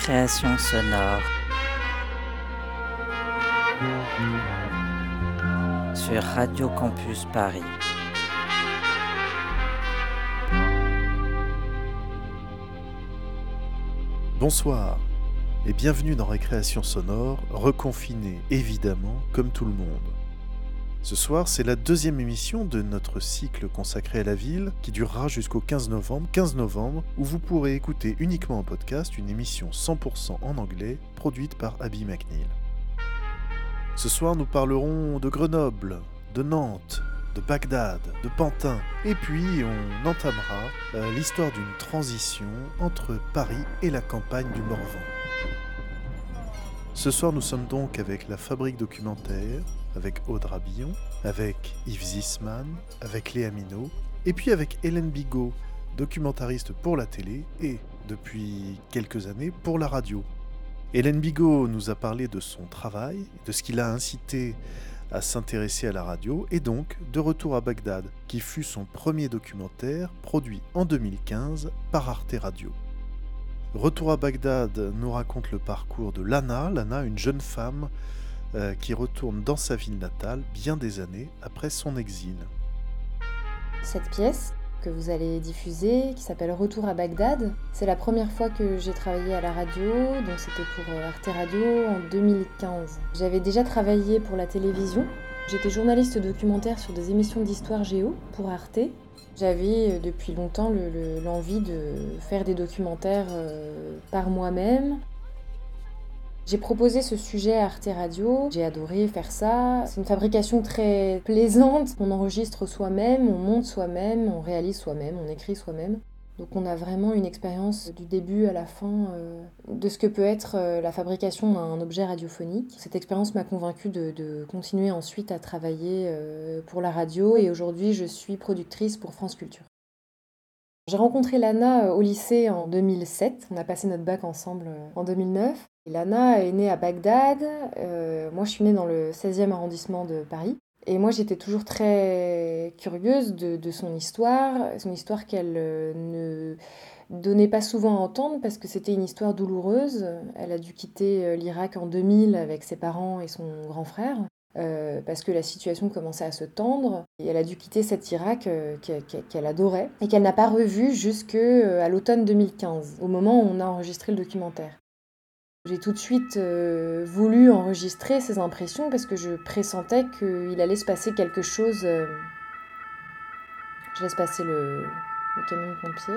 Récréation sonore. Sur Radio Campus Paris. Bonsoir et bienvenue dans Récréation sonore, reconfiné évidemment comme tout le monde. Ce soir, c'est la deuxième émission de notre cycle consacré à la ville qui durera jusqu'au 15 novembre, 15 novembre, où vous pourrez écouter uniquement en podcast une émission 100% en anglais produite par Abby McNeil. Ce soir, nous parlerons de Grenoble, de Nantes, de Bagdad, de Pantin, et puis on entamera euh, l'histoire d'une transition entre Paris et la campagne du Morvan. Ce soir, nous sommes donc avec la Fabrique documentaire, avec Aude Rabillon, avec Yves Zisman, avec Léa Minot, et puis avec Hélène Bigot, documentariste pour la télé et, depuis quelques années, pour la radio. Hélène Bigot nous a parlé de son travail, de ce qui l'a incité à s'intéresser à la radio, et donc de Retour à Bagdad, qui fut son premier documentaire produit en 2015 par Arte Radio. Retour à Bagdad nous raconte le parcours de Lana, Lana, une jeune femme euh, qui retourne dans sa ville natale bien des années après son exil. Cette pièce que vous allez diffuser, qui s'appelle Retour à Bagdad, c'est la première fois que j'ai travaillé à la radio, donc c'était pour euh, Arte Radio en 2015. J'avais déjà travaillé pour la télévision. J'étais journaliste documentaire sur des émissions d'histoire géo pour Arte. J'avais euh, depuis longtemps le- le- l'envie de faire des documentaires euh, par moi-même, j'ai proposé ce sujet à Arte Radio, j'ai adoré faire ça. C'est une fabrication très plaisante. On enregistre soi-même, on monte soi-même, on réalise soi-même, on écrit soi-même. Donc on a vraiment une expérience du début à la fin euh, de ce que peut être euh, la fabrication d'un objet radiophonique. Cette expérience m'a convaincue de, continuer ensuite à travailler euh, pour la radio et aujourd'hui je suis productrice pour France Culture. J'ai rencontré Lana au lycée en 2007. On a passé notre bac ensemble en 2009. Et Lana est née à Bagdad. Moi, je suis née dans le 16e arrondissement de Paris. Et moi, j'étais toujours très curieuse de, de son histoire, son histoire qu'elle euh, ne donnait pas souvent à entendre parce que c'était une histoire douloureuse. Elle a dû quitter euh, l'Irak en 2000 avec ses parents et son grand frère. euh, parce que la situation commençait à se tendre et elle a dû quitter cet Irak qu'elle adorait et qu'elle n'a pas revu jusqu'à l'automne 2015, au moment où on a enregistré le documentaire. J'ai tout de suite euh, voulu enregistrer ces impressions parce que je pressentais qu'il allait se passer quelque chose. euh, Je laisse passer le, camion pompier.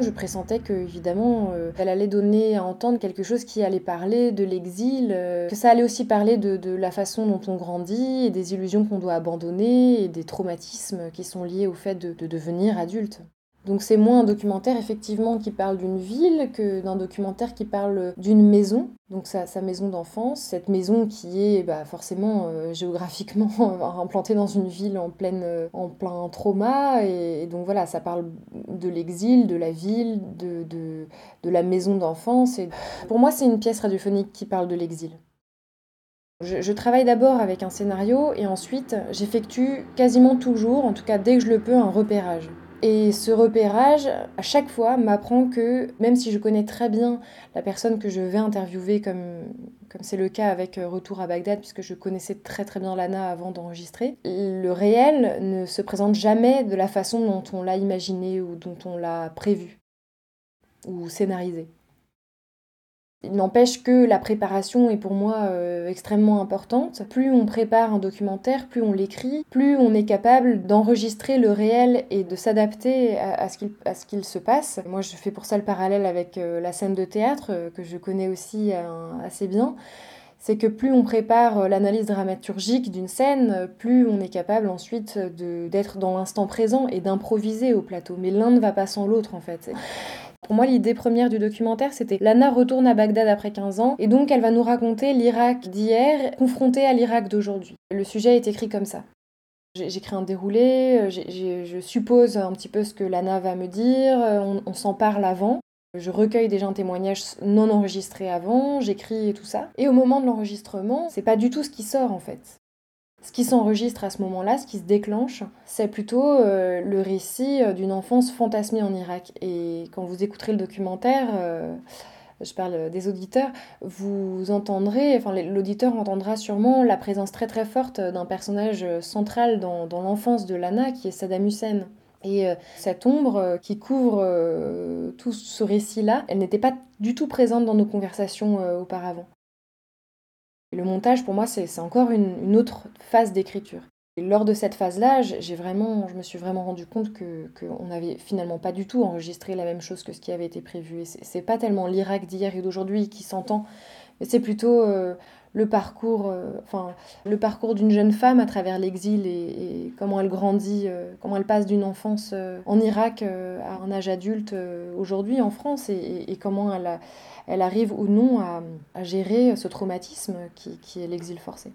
Je pressentais que, évidemment, euh, elle allait donner à entendre quelque chose qui allait parler de l'exil, que ça allait aussi parler de, la façon dont on grandit et des illusions qu'on doit abandonner et des traumatismes qui sont liés au fait de devenir adulte. Donc c'est moins un documentaire effectivement qui parle d'une ville que d'un documentaire qui parle d'une maison, donc sa, maison d'enfance, cette maison qui est bah, forcément euh, géographiquement implantée dans une ville en, pleine, euh, en plein trauma, et, donc voilà, ça parle de l'exil, de la ville, de, de, la maison d'enfance, pour moi c'est une pièce radiophonique qui parle de l'exil. Je travaille d'abord avec un scénario et ensuite j'effectue quasiment toujours, en tout cas dès que je le peux, un repérage. Et ce repérage, à chaque fois, m'apprend que même si je connais très bien la personne que je vais interviewer, comme comme c'est le cas avec euh, Retour à Bagdad, puisque je connaissais très très bien Lana avant d'enregistrer, le réel ne se présente jamais de la façon dont on l'a imaginé ou dont on l'a prévu ou scénarisé. N'empêche que la préparation est pour moi euh, extrêmement importante. Plus on prépare un documentaire, plus on l'écrit, plus on est capable d'enregistrer le réel et de s'adapter à, ce qu'il se passe. Moi, je fais pour ça le parallèle avec euh, la scène de théâtre, euh, que je connais aussi assez bien. c'est que plus on prépare l'analyse dramaturgique d'une scène, plus on est capable ensuite d'être dans l'instant présent et d'improviser au plateau. Mais l'un ne va pas sans l'autre en fait. Pour moi, l'idée première du documentaire, c'était Lana retourne à Bagdad après 15 ans, et donc elle va nous raconter l'Irak d'hier confronté à l'Irak d'aujourd'hui. Le sujet est écrit comme ça. J'écris un déroulé, euh, je suppose un petit peu ce que Lana va me dire, on s'en parle avant. Je recueille déjà un témoignage non enregistré avant, j'écris et tout ça. Et au moment de l'enregistrement, c'est pas du tout ce qui sort en fait. Ce qui s'enregistre à ce moment-là, ce qui se déclenche, c'est plutôt euh, le récit euh, d'une enfance fantasmée en Irak. Et quand vous écouterez le documentaire, euh, je parle des auditeurs, vous entendrez, enfin l'auditeur entendra sûrement la présence très très forte d'un personnage central dans, l'enfance de Lana, qui est Saddam Hussein. Et cette ombre qui couvre tout ce récit-là, elle n'était pas du tout présente dans nos conversations auparavant. Le montage, pour moi, c'est encore une, autre phase d'écriture. Et lors de cette phase-là, j'ai vraiment, je me suis vraiment rendu compte qu'on n'avait finalement pas du tout enregistré la même chose que ce qui avait été prévu. Et c'est pas tellement l'Irak d'hier et d'aujourd'hui qui s'entend, mais c'est plutôt le parcours, euh, enfin, parcours d'une jeune femme à travers l'exil et, comment elle grandit, euh, comment elle passe d'une enfance euh, en Irak à un âge adulte aujourd'hui en France et, comment elle, elle, arrive ou non à, à gérer ce traumatisme qui, qui est l'exil forcé.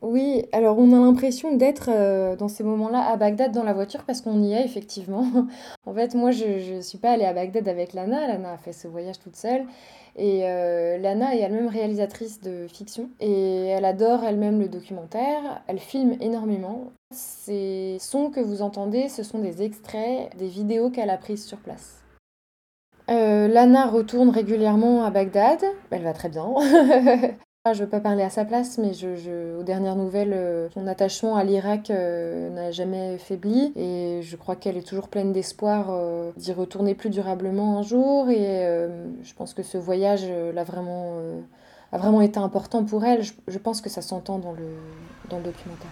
Oui, alors on a l'impression d'être dans ces moments-là à Bagdad dans la voiture parce qu'on y est effectivement. en fait, moi je ne suis pas allée à Bagdad avec Lana, Lana a fait ce voyage toute seule. Et euh, Lana est elle-même réalisatrice de fiction et elle adore elle-même le documentaire. Elle filme énormément. Ces sons que vous entendez, ce sont des extraits des vidéos qu'elle a prises sur place. Euh, Lana retourne régulièrement à Bagdad. Elle va très bien. Ah, je ne veux pas parler à sa place, mais aux dernières nouvelles, euh, son attachement à l'Irak euh, n'a jamais faibli. Et je crois qu'elle est toujours pleine d'espoir euh, d'y retourner plus durablement un jour. Et je pense que ce voyage l'a vraiment, a vraiment été important pour elle. Je, pense que ça s'entend dans le, dans le documentaire.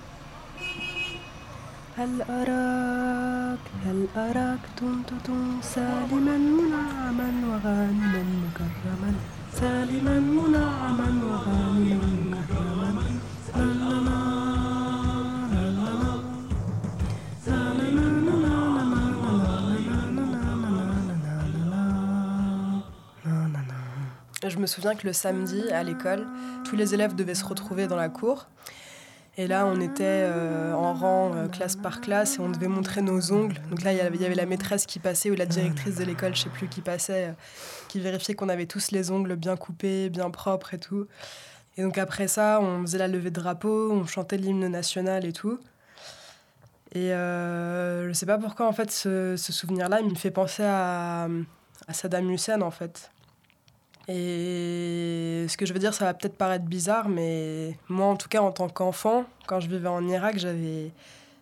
Je me souviens que le samedi, à l'école, tous les élèves devaient se retrouver dans la cour. Et là, on était euh, en rang, euh, classe par classe, et on devait montrer nos ongles. Donc là, il y avait la maîtresse qui passait, ou la directrice de l'école, je sais plus qui passait, euh, qui vérifiait qu'on avait tous les ongles bien coupés, bien propres et tout. Et donc après ça, on faisait la levée de drapeau, on chantait l'hymne national et tout. Et je sais pas pourquoi, en fait, ce, souvenir-là, il me fait penser à Saddam Hussein, en fait. Et ce que je veux dire, ça va peut-être paraître bizarre, mais moi, en tout cas, en tant qu'enfant, quand je vivais en Irak, j'avais,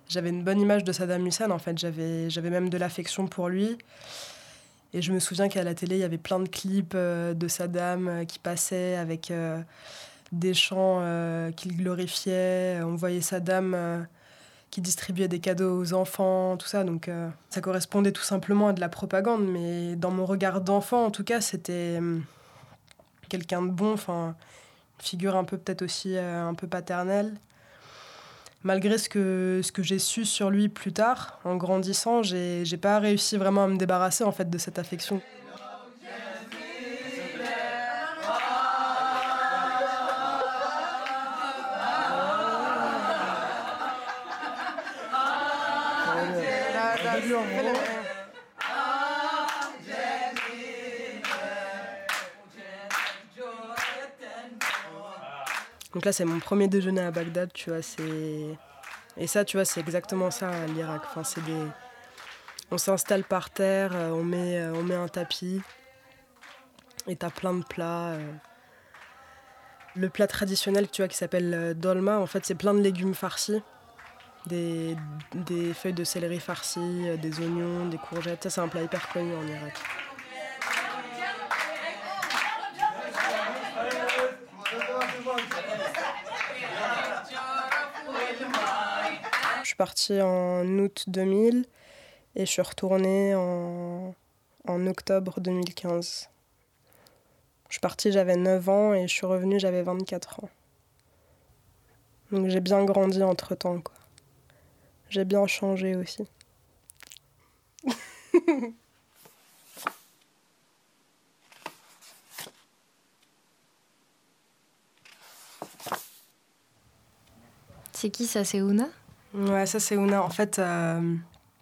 j'avais une bonne image de Saddam Hussein, en fait. J'avais, j'avais même de l'affection pour lui. Et je me souviens qu'à la télé, il y avait plein de clips euh, de Saddam euh, qui passaient avec euh, des chants qu'il glorifiait. On voyait Saddam qui distribuait des cadeaux aux enfants, tout ça. Donc ça correspondait tout simplement à de la propagande. Mais dans mon regard d'enfant, en tout cas, c'était hum, quelqu'un de bon, enfin, figure un peu peut-être aussi euh, un peu paternelle. Malgré ce que, ce que j'ai su sur lui plus tard, en grandissant, j'ai pas réussi vraiment à me débarrasser en fait de cette affection. Donc là, c'est mon premier déjeuner à Bagdad, tu vois. C'est... Et ça, tu vois, c'est exactement ça, l'Irak. On s'installe par terre, euh, on met, euh, on met un tapis, et t'as plein de plats. Euh. Le plat traditionnel, tu vois, qui s'appelle dolma, en fait, c'est plein de légumes farcis. Des, des feuilles de céleri farcies, des oignons, des courgettes. Ça, c'est un plat hyper connu en Irak. Suis partie en août 2000 et je suis retournée en, octobre 2015. Je suis partie, j'avais 9 ans et je suis revenue, j'avais 24 ans. Donc j'ai bien grandi entre temps, quoi. J'ai bien changé aussi. C'est qui ça C'est Ouna? Ouais, ça c'est Ouna. En fait, euh,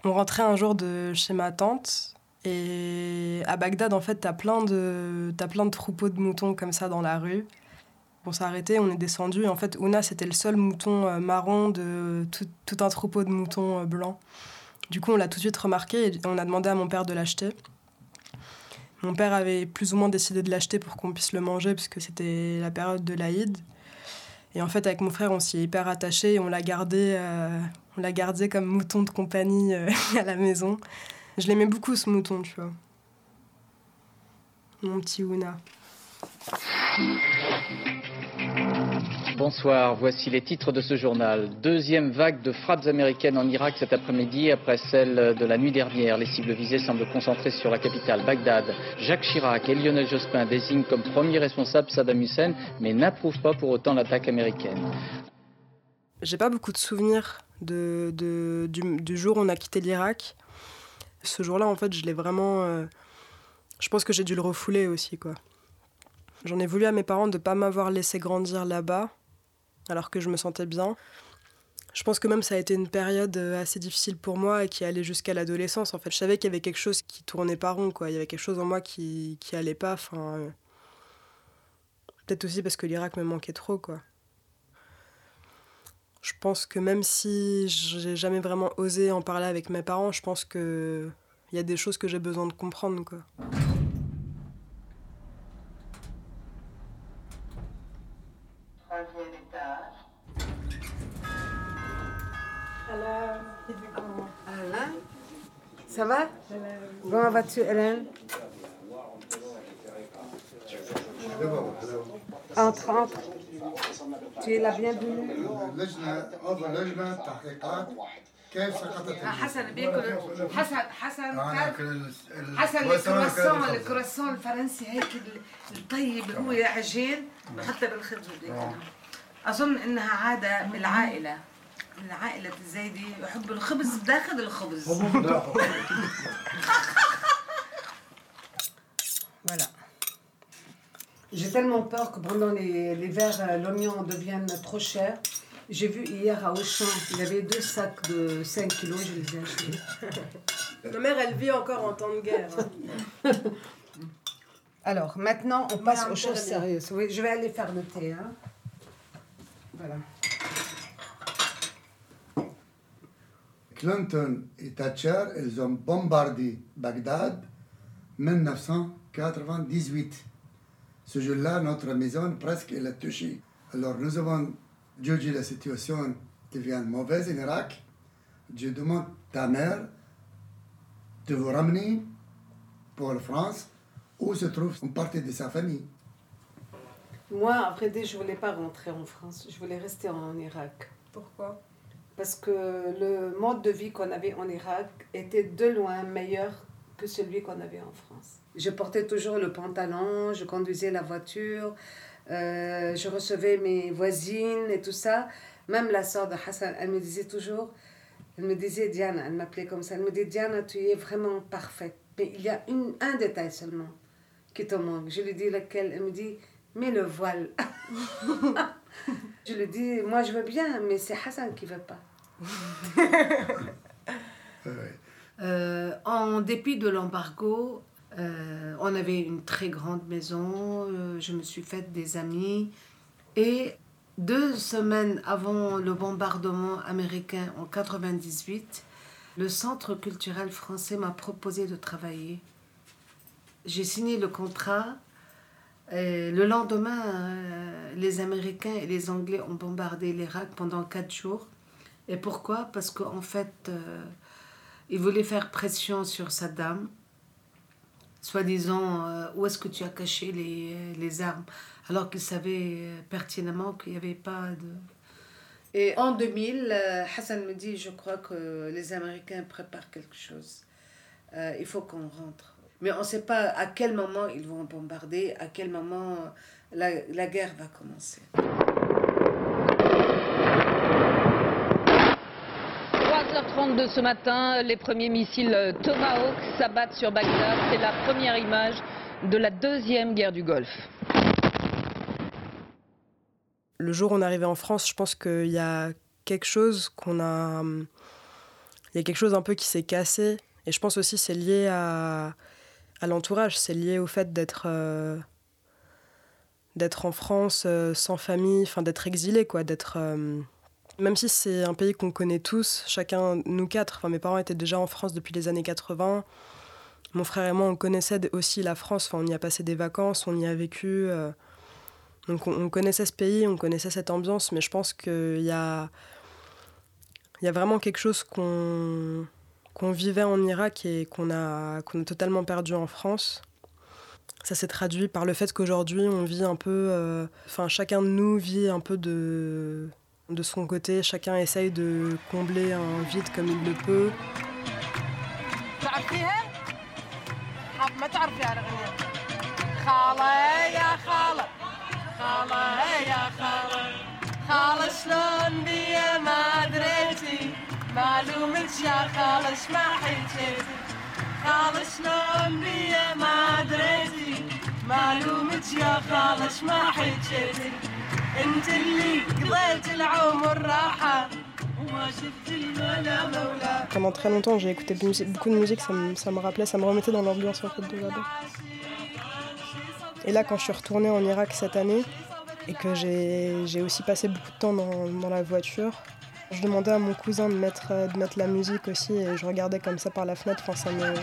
on rentrait un jour de chez ma tante et à Bagdad, en fait, t'as plein de plein de troupeaux de moutons comme ça dans la rue. On s'est arrêté, on est descendu et en fait, Ouna c'était le seul mouton euh, marron de tout, tout, un troupeau de moutons euh, blancs. Du coup, on l'a tout de suite remarqué et on a demandé à mon père de l'acheter. Mon père avait plus ou moins décidé de l'acheter pour qu'on puisse le manger puisque c'était la période de l'Aïd. Et en fait, avec mon frère, on s'y est hyper attaché et on l'a gardé, euh, on l'a gardé comme mouton de compagnie euh, à la maison. Je l'aimais beaucoup ce mouton, tu vois. Mon petit Ouna. Bonsoir, voici les titres de ce journal. Deuxième vague de frappes américaines en Irak cet après-midi après celle de la nuit dernière. Les cibles visées semblent concentrées sur la capitale, Bagdad. Jacques Chirac et Lionel Jospin désignent comme premier responsable Saddam Hussein, mais n'approuvent pas pour autant l'attaque américaine. J'ai pas beaucoup de souvenirs du, jour où on a quitté l'Irak. Ce jour-là, en fait, je l'ai vraiment. Euh, je pense que j'ai dû le refouler aussi, quoi. J'en ai voulu à mes parents de ne pas m'avoir laissé grandir là-bas alors que je me sentais bien. Je pense que même ça a été une période euh, assez difficile pour moi et qui allait jusqu'à l'adolescence. En fait, je savais qu'il y avait quelque chose qui tournait pas rond, quoi. Il y avait quelque chose en moi qui qui allait pas. Enfin, euh... peut-être aussi parce que l'Irak me manquait trop, quoi. Je pense que même si j'ai jamais vraiment osé en parler avec mes parents, je pense que il y a des choses que j'ai besoin de comprendre, quoi. Alain Ça va? Comment vas-tu, Hélène? Entre, entre. Tu es la bienvenue. حسن بياكل حسن حسن حسن الكرواسون الكرواسون الفرنسي هيك الطيب هو عجين بحطه بالخبز اظن انها عاده بالعائله من عائلة الزايدي يحب الخبز داخل الخبز Voilà. J'ai tellement peur que pendant l'hiver, l'oignon devienne trop cher. J'ai vu hier à Auchan, il y avait deux sacs de 5 kilos, je les ai achetés. Ma mère, elle vit encore en temps de guerre. Hein. Alors, maintenant, on passe aux choses sérieuses. Oui, je vais aller faire le thé. Hein. Voilà. Clinton et Thatcher, ils ont bombardé Bagdad 1998. Ce jour-là, notre maison presque elle a touché. Alors nous avons jugé la situation devient mauvaise en Irak. Je demande ta mère de vous ramener pour la France où se trouve une partie de sa famille. Moi, après, je ne voulais pas rentrer en France. Je voulais rester en Irak. Pourquoi? Parce que le mode de vie qu'on avait en Irak était de loin meilleur que celui qu'on avait en France. Je portais toujours le pantalon, je conduisais la voiture, euh, je recevais mes voisines et tout ça. Même la sœur de Hassan, elle me disait toujours, elle me disait Diana, elle m'appelait comme ça, elle me dit Diana, tu es vraiment parfaite. Mais il y a une, un détail seulement qui te manque. Je lui dis lequel Elle me dit, mais le voile. je lui dis, moi je veux bien, mais c'est Hassan qui veut pas. euh, en dépit de l'embargo, euh, on avait une très grande maison, euh, je me suis faite des amis. Et deux semaines avant le bombardement américain en 98, le Centre culturel français m'a proposé de travailler. J'ai signé le contrat. Et le lendemain, euh, les Américains et les Anglais ont bombardé l'Irak pendant quatre jours. Et pourquoi? Parce qu'en fait, euh, ils voulaient faire pression sur Saddam, soi-disant euh, où est-ce que tu as caché les, les armes, alors qu'ils savaient pertinemment qu'il n'y avait pas de. Et en 2000, Hassan me dit Je crois que les Américains préparent quelque chose. il faut qu'on rentre. Mais on ne sait pas à quel moment ils vont bombarder, à quel moment la, la guerre va commencer. 3h30 de ce matin, les premiers missiles Tomahawk s'abattent sur Bagdad. C'est la première image de la deuxième guerre du Golfe. Le jour où on est arrivé en France, je pense qu'il y a quelque chose qu'on a. Il y a quelque chose un peu qui s'est cassé. Et je pense aussi c'est lié à, à l'entourage. C'est lié au fait d'être. Euh, d'être en France euh, sans famille, enfin d'être exilé, quoi. D'être. Euh, même si c'est un pays qu'on connaît tous, chacun, nous quatre, enfin mes parents étaient déjà en France depuis les années 80. Mon frère et moi, on connaissait aussi la France, enfin, on y a passé des vacances, on y a vécu. donc on, on, connaissait ce pays, on connaissait cette ambiance, mais je pense qu'il y a, il y a vraiment quelque chose qu'on qu'on vivait en Irak et qu'on a, qu'on a totalement perdu en France. Ça s'est traduit par le fait qu'aujourd'hui, on vit un peu. euh, Enfin, chacun de nous vit un peu de, de son côté. Chacun essaye de combler un vide comme il le peut. تعرفيها؟ ما تعرفيها الأغنية خالة يا خالة خالة يا خالة خالة شلون بيا ما دريتي معلومك يا خالة شما حكيتي خالة شلون بيا ما دريتي معلومك يا خالة شما حكيتي انت اللي قضيت العمر راحة وما شفت الملا مولا Pendant très longtemps, j'ai écouté de musique- beaucoup de musique, ça me, ça me rappelait, ça me remettait dans l'ambiance en fait de là-bas. Et là, quand je suis retournée en Irak cette année, et que j'ai j'ai aussi passé beaucoup de temps dans, dans la voiture, je demandais à mon cousin de mettre, euh, de mettre la musique aussi, et je regardais comme ça par la fenêtre, enfin ça me...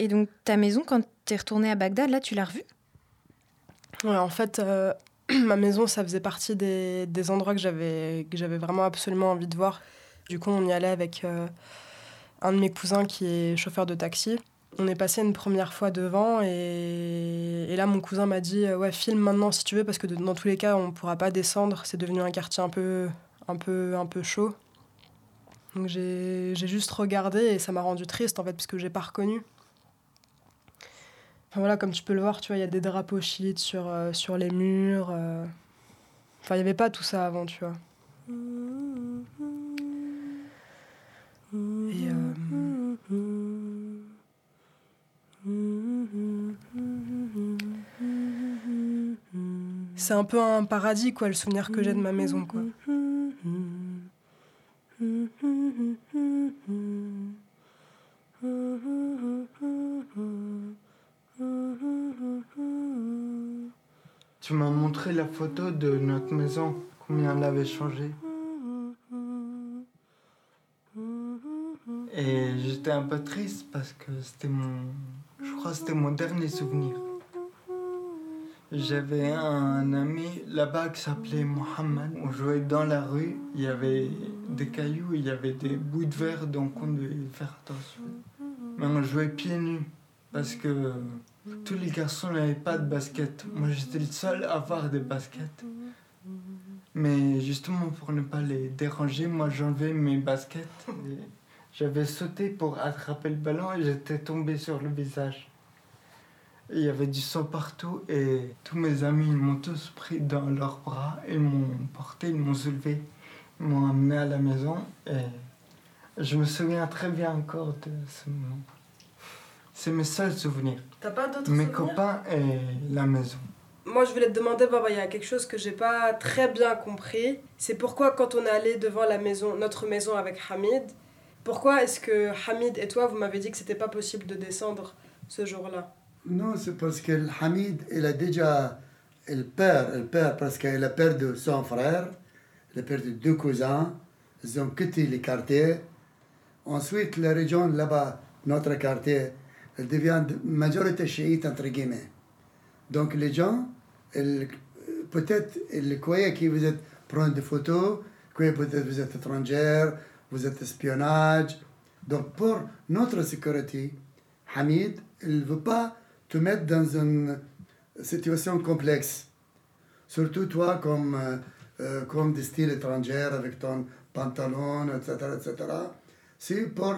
Et donc ta maison, quand t'es retournée à Bagdad, là tu l'as revue? Ouais, en fait, euh, ma maison, ça faisait partie des, des endroits que j'avais que j'avais vraiment absolument envie de voir. Du coup, on y allait avec euh, un de mes cousins qui est chauffeur de taxi. On est passé une première fois devant et, là, mon cousin m'a dit euh, Ouais, filme maintenant si tu veux, parce que dans tous les cas, on pourra pas descendre. C'est devenu un quartier un peu, un peu, un peu chaud. Donc j'ai juste regardé et ça m'a rendu triste en fait, parce que j'ai pas reconnu. Enfin, voilà, comme tu peux le voir, tu vois, il y a des drapeaux chiites sur, euh, sur les murs. euh. Enfin, il n'y avait pas tout ça avant, tu vois. Euh, C'est un peu un paradis, quoi, le souvenir que j'ai de ma maison, quoi. Tu m'as montré la photo de notre maison, combien elle avait changé. Et j'étais un peu triste parce que c'était mon. Je crois c'était mon dernier souvenir. J'avais un ami là-bas qui s'appelait Mohamed. On jouait dans la rue, il y avait des cailloux, il y avait des bouts de verre, donc on devait faire attention. Mais on jouait pieds nus parce que tous les garçons n'avaient pas de basket. Moi j'étais le seul à avoir des baskets. Mais justement pour ne pas les déranger, moi j'enlevais mes baskets. et J'avais sauté pour attraper le ballon et j'étais tombé sur le visage. Et Il y avait du sang partout et tous mes amis ils m'ont tous pris dans leurs bras, ils m'ont porté, ils m'ont soulevé, ils m'ont amené à la maison et je me souviens très bien encore de ce moment. C'est mes seuls souvenirs. T'as pas d'autres Mes souvenirs? copains et la maison. Moi, je voulais te demander, il y a quelque chose que j'ai pas très bien compris. C'est pourquoi, quand on est allé devant la maison, notre maison avec Hamid, pourquoi est-ce que Hamid et toi, vous m'avez dit que c'était pas possible de descendre ce jour-là? Non, c'est parce que Hamid, il a déjà le père, le père, parce qu'il a perdu son frère, il a perdu deux cousins, ils ont quitté les quartiers. Ensuite, la région là-bas, notre quartier, elle devient de majorité chiite, entre guillemets. Donc les gens, peut-être, ils croyaient que vous êtes prendre des photos, que peut-être vous êtes étrangère, vous êtes espionnage. Donc pour notre sécurité, Hamid, il ne veut pas te mettre dans une situation complexe. Surtout toi, comme, euh, euh, comme des styles étrangers, avec ton pantalon, etc., etc. C'est pour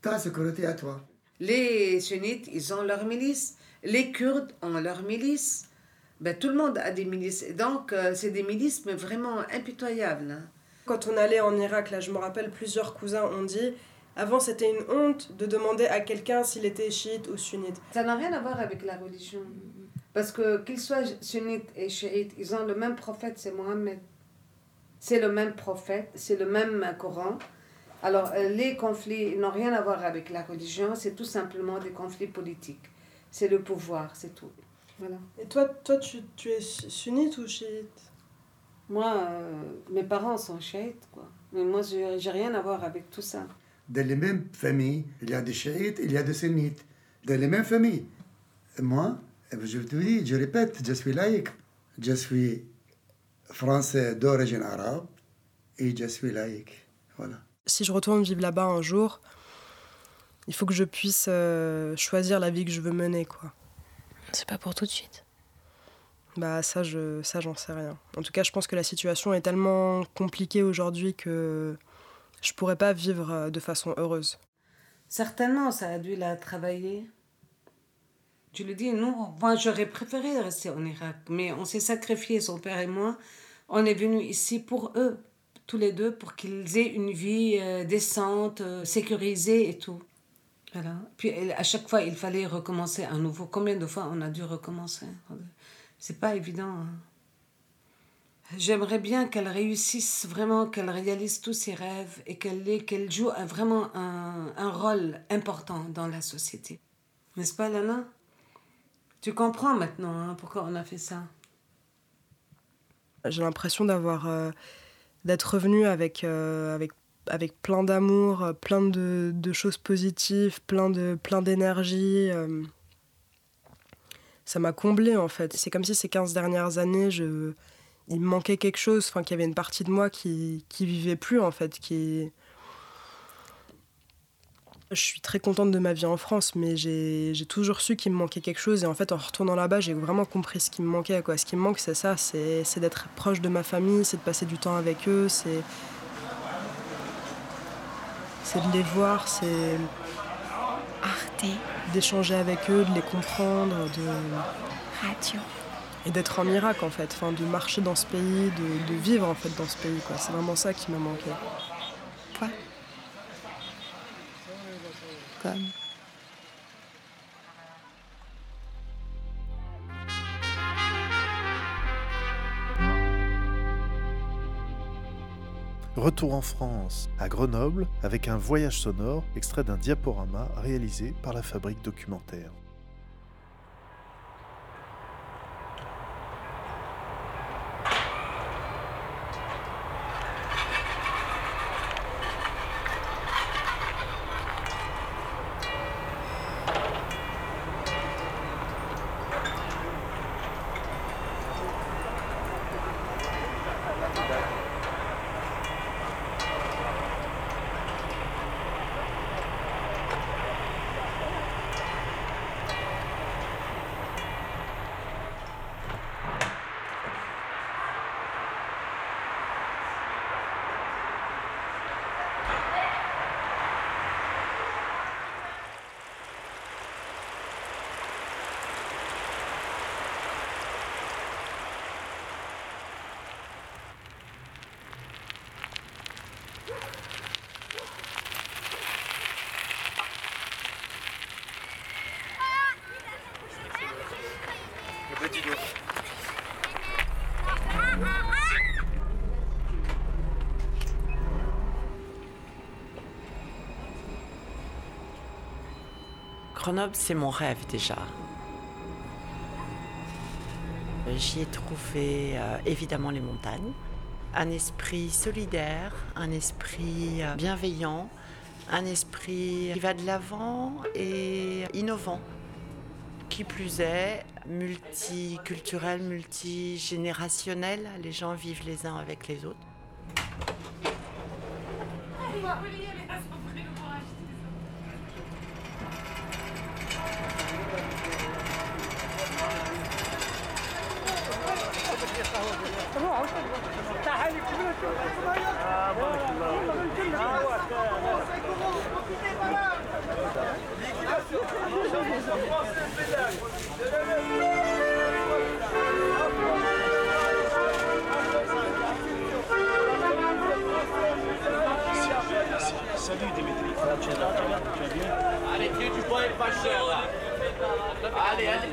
ta sécurité à toi. Les sunnites, ils ont leur milice. Les Kurdes ont leur milice. Ben, tout le monde a des milices. Et donc, euh, c'est des milices, mais vraiment impitoyables. hein. Quand on allait en Irak, là, je me rappelle, plusieurs cousins ont dit avant, c'était une honte de demander à quelqu'un s'il était chiite ou sunnite. Ça n'a rien à voir avec la religion. Parce que qu'ils soient sunnites et chiites, ils ont le même prophète, c'est Mohammed. C'est le même prophète, c'est le même Coran. Alors, euh, les conflits n'ont rien à voir avec la religion, c'est tout simplement des conflits politiques. C'est le pouvoir, c'est tout. Voilà. Et toi, toi tu, tu es su- sunnite ou chiite? Moi, euh, mes parents sont chiites, quoi. Mais moi, j'ai j'ai rien à voir avec tout ça. Dans les mêmes familles, il y a des chiites, il y a des sunnites. Dans les mêmes familles. Et Moi, je te dis, je répète, je suis laïque. Je suis français d'origine arabe et je suis laïque. Voilà. Si je retourne vivre là-bas un jour, il faut que je puisse euh, choisir la vie que je veux mener, quoi. C'est pas pour tout de suite. Bah ça, je, ça j'en sais rien. En tout cas, je pense que la situation est tellement compliquée aujourd'hui que je pourrais pas vivre euh, de façon heureuse. Certainement, ça a dû la travailler. Tu le dis, nous, moi j'aurais préféré rester en Irak, mais on s'est sacrifié, son père et moi. On est venus ici pour eux, tous les deux, pour qu'ils aient une vie euh, décente, euh, sécurisée et tout. Puis à chaque fois, il fallait recommencer à nouveau. Combien de fois on a dû recommencer? C'est pas évident. hein. J'aimerais bien qu'elle réussisse vraiment, qu'elle réalise tous ses rêves et qu'elle joue vraiment un, un rôle important dans la société. N'est-ce pas, Lana? Tu comprends maintenant hein, pourquoi on a fait ça? J'ai l'impression d'avoir euh, d'être revenue avec, euh, avec, avec plein d'amour, euh, plein de, choses positives, plein de plein d'énergie. euh. Ça m'a comblée en fait. C'est comme si ces 15 dernières années, je, il me manquait quelque chose, enfin qu'il y avait une partie de moi qui, qui vivait plus en fait. Je suis très contente de ma vie en France, mais j'ai toujours su qu'il me manquait quelque chose. Et en fait, en retournant là-bas, j'ai vraiment compris ce qui me manquait. Quoi. Ce qui me manque, c'est ça c'est d'être proche de ma famille, c'est de passer du temps avec eux, c'est de les voir, c'est d'échanger avec eux, de les comprendre, de Radio. et d'être en Irak en fait, enfin de marcher dans ce pays, de, de vivre en fait dans ce pays quoi. C'est vraiment ça qui m'a manqué. Quoi? Comme. Retour en France, à Grenoble, avec un voyage sonore extrait d'un diaporama réalisé par la fabrique documentaire. Grenoble, c'est mon rêve déjà. J'y ai trouvé euh, évidemment les montagnes, un esprit solidaire, un esprit euh, bienveillant, un esprit qui va de l'avant et innovant. Qui plus est, multiculturel, multigénérationnel, les gens vivent les uns avec les autres. Salut Dimitri. Allez, Dieu du bois est pas cher là. Allez, allez,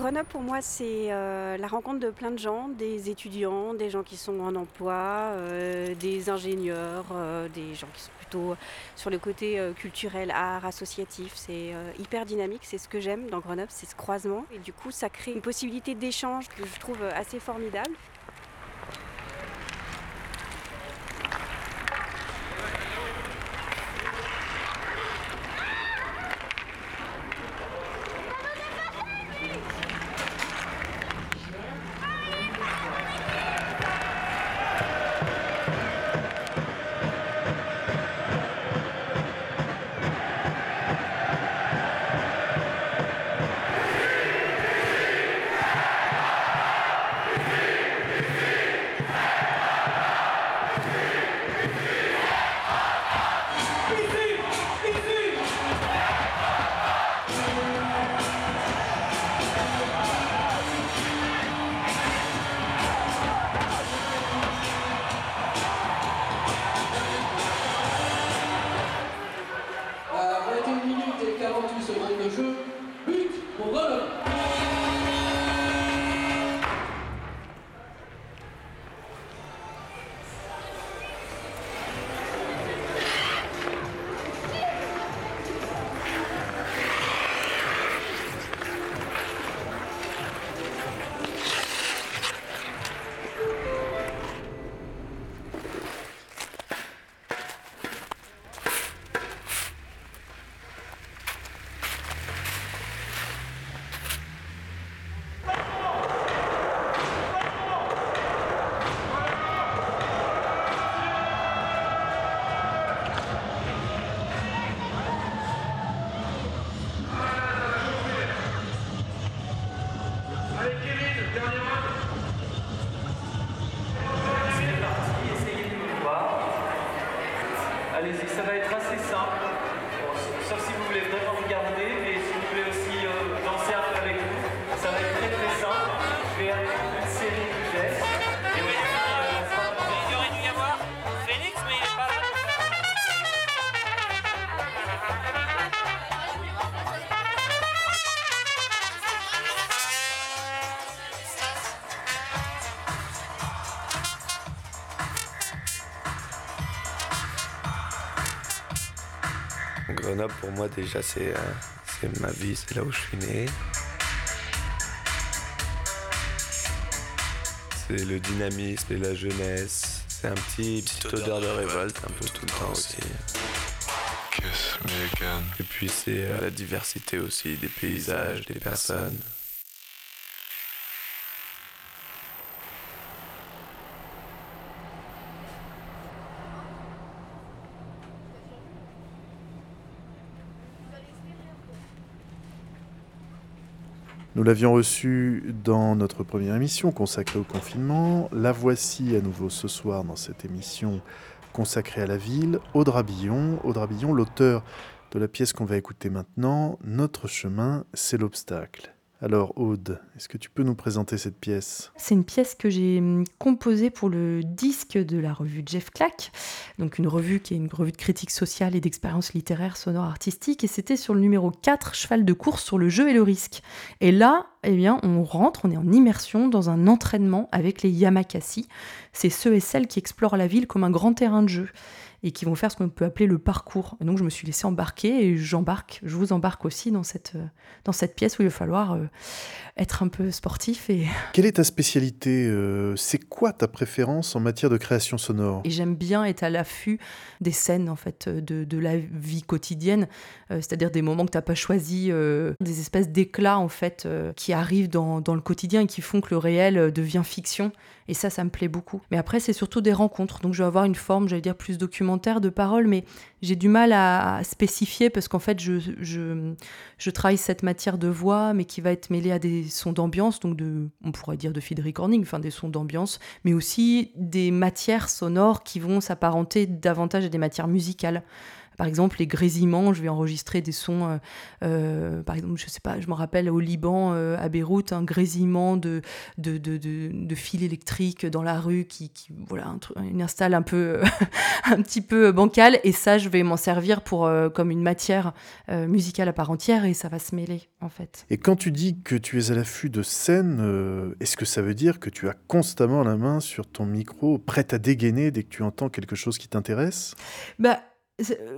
Grenoble, pour moi, c'est euh, la rencontre de plein de gens, des étudiants, des gens qui sont en emploi, euh, des ingénieurs, euh, des gens qui sont plutôt sur le côté culturel, art, associatif. C'est hyper dynamique, c'est ce que j'aime dans Grenoble, c'est ce croisement. Et du coup, ça crée une possibilité d'échange que je trouve assez formidable. Pour moi, déjà, c'est euh, ma vie, c'est là où je suis né. C'est le dynamisme et la jeunesse. C'est un petit petite odeur de révolte un peu tout le temps aussi. Et puis c'est euh, la diversité aussi des paysages, des personnes. Nous l'avions reçue dans notre première émission consacrée au confinement. La voici à nouveau ce soir dans cette émission consacrée à la ville. Audra Billon, Billon, l'auteur de la pièce qu'on va écouter maintenant, Notre chemin, c'est l'obstacle. Alors Aude, est-ce que tu peux nous présenter cette pièce? C'est une pièce que j'ai hum, composée pour le disque de la revue Jeff Clack, donc une revue qui est une revue de critique sociale et d'expérience littéraire, sonore, artistique, et c'était sur le numéro 4, Cheval de course sur le jeu et le risque. Et là, eh bien, on rentre, on est en immersion dans un entraînement avec les Yamakasi. C'est ceux et celles qui explorent la ville comme un grand terrain de jeu et qui vont faire ce qu'on peut appeler le parcours. Et donc je me suis laissée embarquer et j'embarque, je vous embarque aussi dans cette, euh, dans cette pièce où il va falloir euh, être un peu sportif. Et... Quelle est ta spécialité euh, C'est quoi ta préférence en matière de création sonore? Et j'aime bien être à l'affût des scènes en fait de, de la vie quotidienne, c'est-à-dire des moments que tu n'as pas choisi, des espèces d'éclats en fait qui arrivent dans, dans, le quotidien et qui font que le réel devient fiction. Et ça, ça me plaît beaucoup. Mais après, c'est surtout des rencontres. Donc, je vais avoir une forme, j'allais dire, plus documentaire de parole, mais j'ai du mal à, spécifier parce qu'en fait, je, je, travaille cette matière de voix, mais qui va être mêlée à des sons d'ambiance, donc on pourrait dire de feed recording, enfin des sons d'ambiance, mais aussi des matières sonores qui vont s'apparenter davantage à des matières musicales. Par exemple, les grésillements, je vais enregistrer des sons, euh, euh, par exemple, je sais pas, je me rappelle au Liban, euh, à Beyrouth, un grésillement de, de, de, de, fils électriques dans la rue qui, qui voilà, un, une installe un peu, un petit peu bancale. Et ça, je vais m'en servir pour, comme une matière musicale à part entière et ça va se mêler, en fait. Et quand tu dis que tu es à l'affût de scène, est-ce que ça veut dire que tu as constamment la main sur ton micro, prête à dégainer dès que tu entends quelque chose qui t'intéresse? Bah,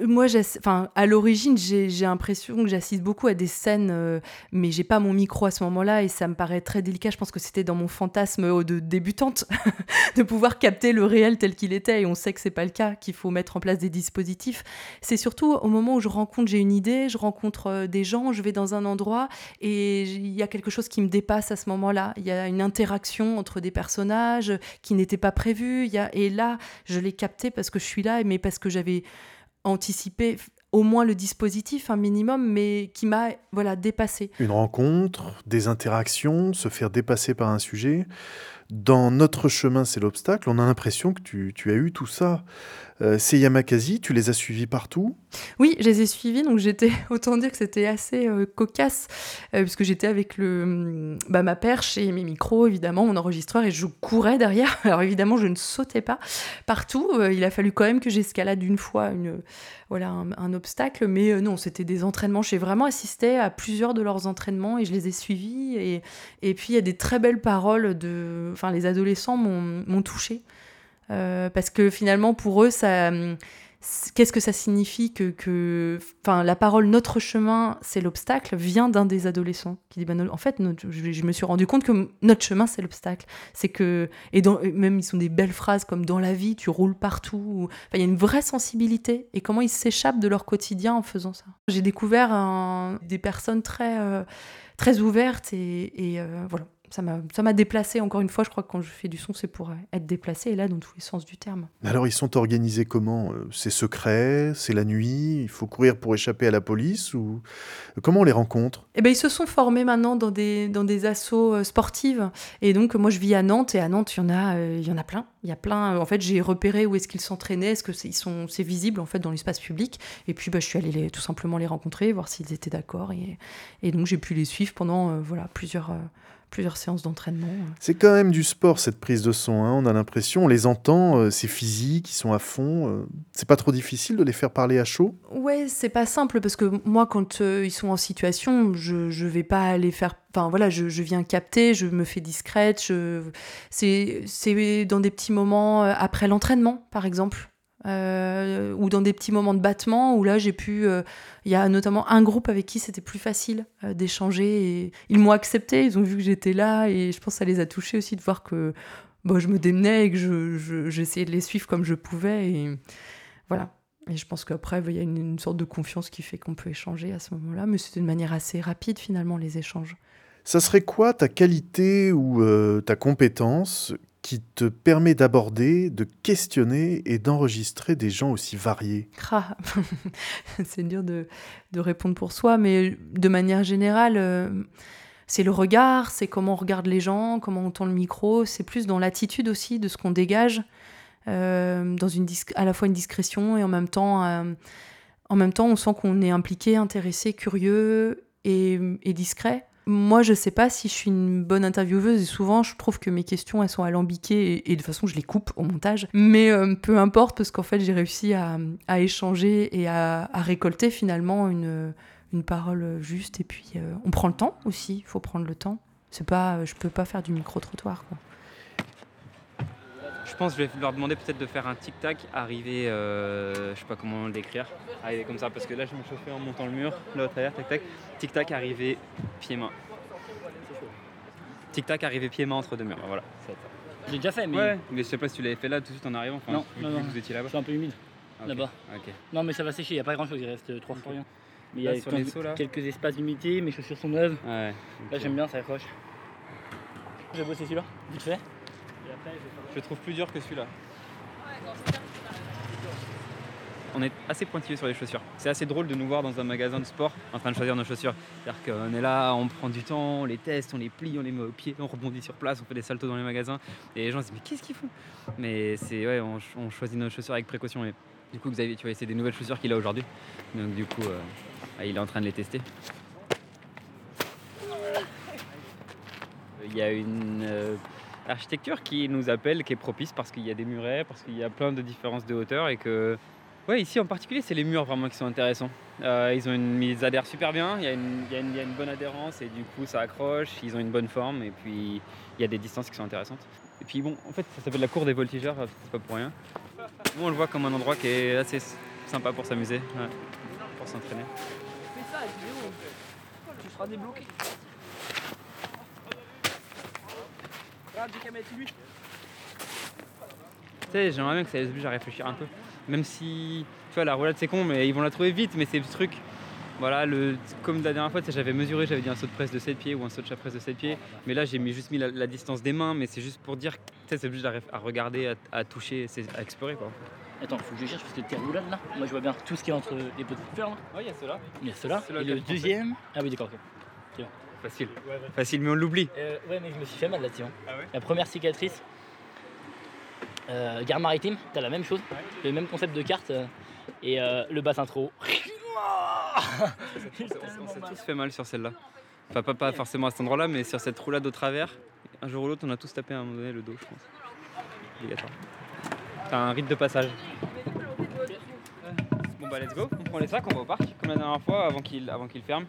moi, enfin, à l'origine, j'ai l'impression que j'assiste beaucoup à des scènes, euh, mais j'ai pas mon micro à ce moment-là et ça me paraît très délicat. Je pense que c'était dans mon fantasme de débutante de pouvoir capter le réel tel qu'il était et on sait que c'est pas le cas, qu'il faut mettre en place des dispositifs. C'est surtout au moment où je rencontre, j'ai une idée, je rencontre euh, des gens, je vais dans un endroit et il y a quelque chose qui me dépasse à ce moment-là. Il y a une interaction entre des personnages qui n'était pas prévue. Et là, je l'ai capté parce que je suis là, mais parce que j'avais anticiper au moins le dispositif, un minimum, mais qui m'a voilà dépassé. Une rencontre, des interactions, se faire dépasser par un sujet. Dans notre chemin, c'est l'obstacle. On a l'impression que tu, tu, as eu tout ça. Euh, ces Yamakasi, tu les as suivis partout? Oui, je les ai suivis. Donc j'étais, autant dire que c'était assez euh, cocasse, euh, puisque j'étais avec le, bah, ma perche et mes micros, évidemment, mon enregistreur, et je courais derrière. Alors évidemment, je ne sautais pas partout. il a fallu quand même que j'escalade une fois une, voilà, un, obstacle. Mais non, c'était des entraînements. J'ai vraiment assisté à plusieurs de leurs entraînements et je les ai suivis. Et, et puis il y a des très belles paroles de. Enfin, les adolescents m'ont touchée. Euh, parce que finalement, pour eux, ça, qu'est-ce que ça signifie que, enfin, la parole notre chemin, c'est l'obstacle, vient d'un des adolescents qui dit, ben, en fait, je, me suis rendu compte que notre chemin, c'est l'obstacle. C'est que, et même ils sont des belles phrases comme dans la vie, tu roules partout. il y a une vraie sensibilité et comment ils s'échappent de leur quotidien en faisant ça. J'ai découvert des personnes très, euh, très ouvertes et, euh, voilà ça m'a déplacé encore une fois. Je crois que quand je fais du son, c'est pour être déplacé, et là, dans tous les sens du terme. Alors, ils sont organisés comment euh, C'est secret C'est la nuit Il faut courir pour échapper à la police ou Comment on les rencontre? Eh ben, Ils se sont formés maintenant dans des, dans des assos euh, sportives. Et donc, moi, je vis à Nantes, et à Nantes, il y en a, euh, il y en a plein. Il y a plein. En fait, j'ai repéré où est-ce qu'ils s'entraînaient, est-ce que c'est, sont, c'est visible en fait dans l'espace public. Et puis, bah, je suis allée les, tout simplement les rencontrer, voir s'ils étaient d'accord. Et, et donc, j'ai pu les suivre pendant voilà plusieurs plusieurs séances d'entraînement. C'est quand même du sport cette prise de son. Hein. On a l'impression, on les entend, euh, c'est physique, ils sont à fond. Euh. c'est pas trop difficile de les faire parler à chaud? Ouais, c'est pas simple parce que moi, quand euh, ils sont en situation, je, je vais pas les faire. Enfin voilà, je, je viens capter, je me fais discrète. Je... C'est dans des petits moments après l'entraînement, par exemple. Euh, ou dans des petits moments de battement où là j'ai pu. Euh, il y a notamment un groupe avec qui c'était plus facile euh, d'échanger ils m'ont accepté, ils ont vu que j'étais là et je pense que ça les a touchés aussi de voir que bon, je me démenais et que j'essayais je, de les suivre comme je pouvais et voilà. Et je pense qu'après, il y a une, une, sorte de confiance qui fait qu'on peut échanger à ce moment-là, mais c'était de manière assez rapide finalement les échanges. Ça serait quoi ta qualité ou ta compétence qui te permet d'aborder, de questionner et d'enregistrer des gens aussi variés C'est dur de, répondre pour soi, mais de manière générale, euh, c'est le regard, c'est comment on regarde les gens, comment on tend le micro, c'est plus dans l'attitude aussi de ce qu'on dégage, euh, dans une à la fois une discrétion et en même temps, euh, en même temps on sent qu'on est impliqué, intéressé, curieux et discret. Moi, je sais pas si je suis une bonne intervieweuse et souvent, je trouve que mes questions, elles sont alambiquées et, de toute façon, je les coupe au montage. Mais euh, peu importe, parce qu'en fait, j'ai réussi à, échanger et à, récolter finalement une, une, parole juste. Et puis, euh, on prend le temps aussi, il faut prendre le temps. C'est pas, je peux pas faire du micro-trottoir, quoi. Je pense que je vais leur demander peut-être de faire un tic-tac, arriver, euh, je sais pas comment le décrire, arriver comme ça, parce que là je me chauffais en montant le mur, là au travers, tac-tac, tic-tac, arriver, pied-main. Tic-tac, arriver pied-main entre deux murs, voilà. J'ai déjà fait, mais. Ouais, mais je sais pas si tu l'avais fait là tout de suite en arrivant. non, non, non. Vous étiez là-bas. C'est un peu humide, ah, là-bas. Non, mais ça va sécher, il n'y a pas grand chose, il reste trois fois rien. Mais il y a quelques espaces d'humidité, mes chaussures sont neuves. Ouais, Là j'aime bien, ça accroche. J'ai bossé celui-là, vite fait. Je le trouve plus dur que celui-là. On est assez pointilleux sur les chaussures. C'est assez drôle de nous voir dans un magasin de sport en train de choisir nos chaussures. C'est-à-dire qu'on est là, on prend du temps, on les teste, on les plie, on les met au pied, on rebondit sur place, on fait des saltos dans les magasins. Et les gens se disent mais qu'est-ce qu'ils font? Mais c'est ouais, on, choisit nos chaussures avec précaution. Et du coup, Xavier, tu vois, c'est des nouvelles chaussures qu'il a aujourd'hui. Donc du coup, euh, il est en train de les tester. Il y a une euh, architecture qui nous appelle, qui est propice parce qu'il y a des murets, parce qu'il y a plein de différences de hauteur et que Ouais, ici en particulier, c'est les murs vraiment qui sont intéressants. Euh, ils, adhèrent super bien, il y, a une, bonne adhérence et du coup ça accroche, ils ont une bonne forme et puis il y a des distances qui sont intéressantes. Et puis bon, en fait, ça s'appelle la cour des voltigeurs, c'est pas pour rien. Nous, on le voit comme un endroit qui est assez sympa pour s'amuser, pour s'entraîner. Fais ça, tu. Regarde, j'ai qu'à mettre lui. Tu sais, j'aimerais bien que ça les oblige à réfléchir un peu. Même si, tu vois, la roulade c'est con, mais ils vont la trouver vite, mais c'est le truc. Voilà, le, comme la dernière fois, j'avais mesuré, j'avais dit un saut de presse de 7 pieds ou un saut de chat presse de 7 pieds. Mais là, j'ai mis, juste mis la, la, distance des mains, mais c'est juste pour dire que c'est obligé à, à, regarder, à, à toucher, à explorer. Quoi. Attends, faut que je cherche parce que tes roulades là, moi je vois bien tout ce qui est entre les poteaux de fer là. Ouais, il y a ceux-là. Il y a ceux-là. Et le deuxième. Ah oui, d'accord. Okay. Facile. Ouais, ouais. Facile, mais on l'oublie. Euh, ouais, mais je me suis fait mal là-dessus. Hein. Ah ouais la première cicatrice, euh, gare maritime, t'as la même chose, ouais. le même concept de carte euh, et euh, le bassin trop haut. on s'est tous fait mal sur celle-là. Enfin, pas, pas forcément à cet endroit-là, mais sur cette roulade au travers. Un jour ou l'autre, on a tous tapé à un moment donné le dos, je pense. Obligatoire. T'as un rite de passage. Bon bah let's go, on prend les sacs, on va au parc, comme la dernière fois, avant qu'il avant qu'il ferme.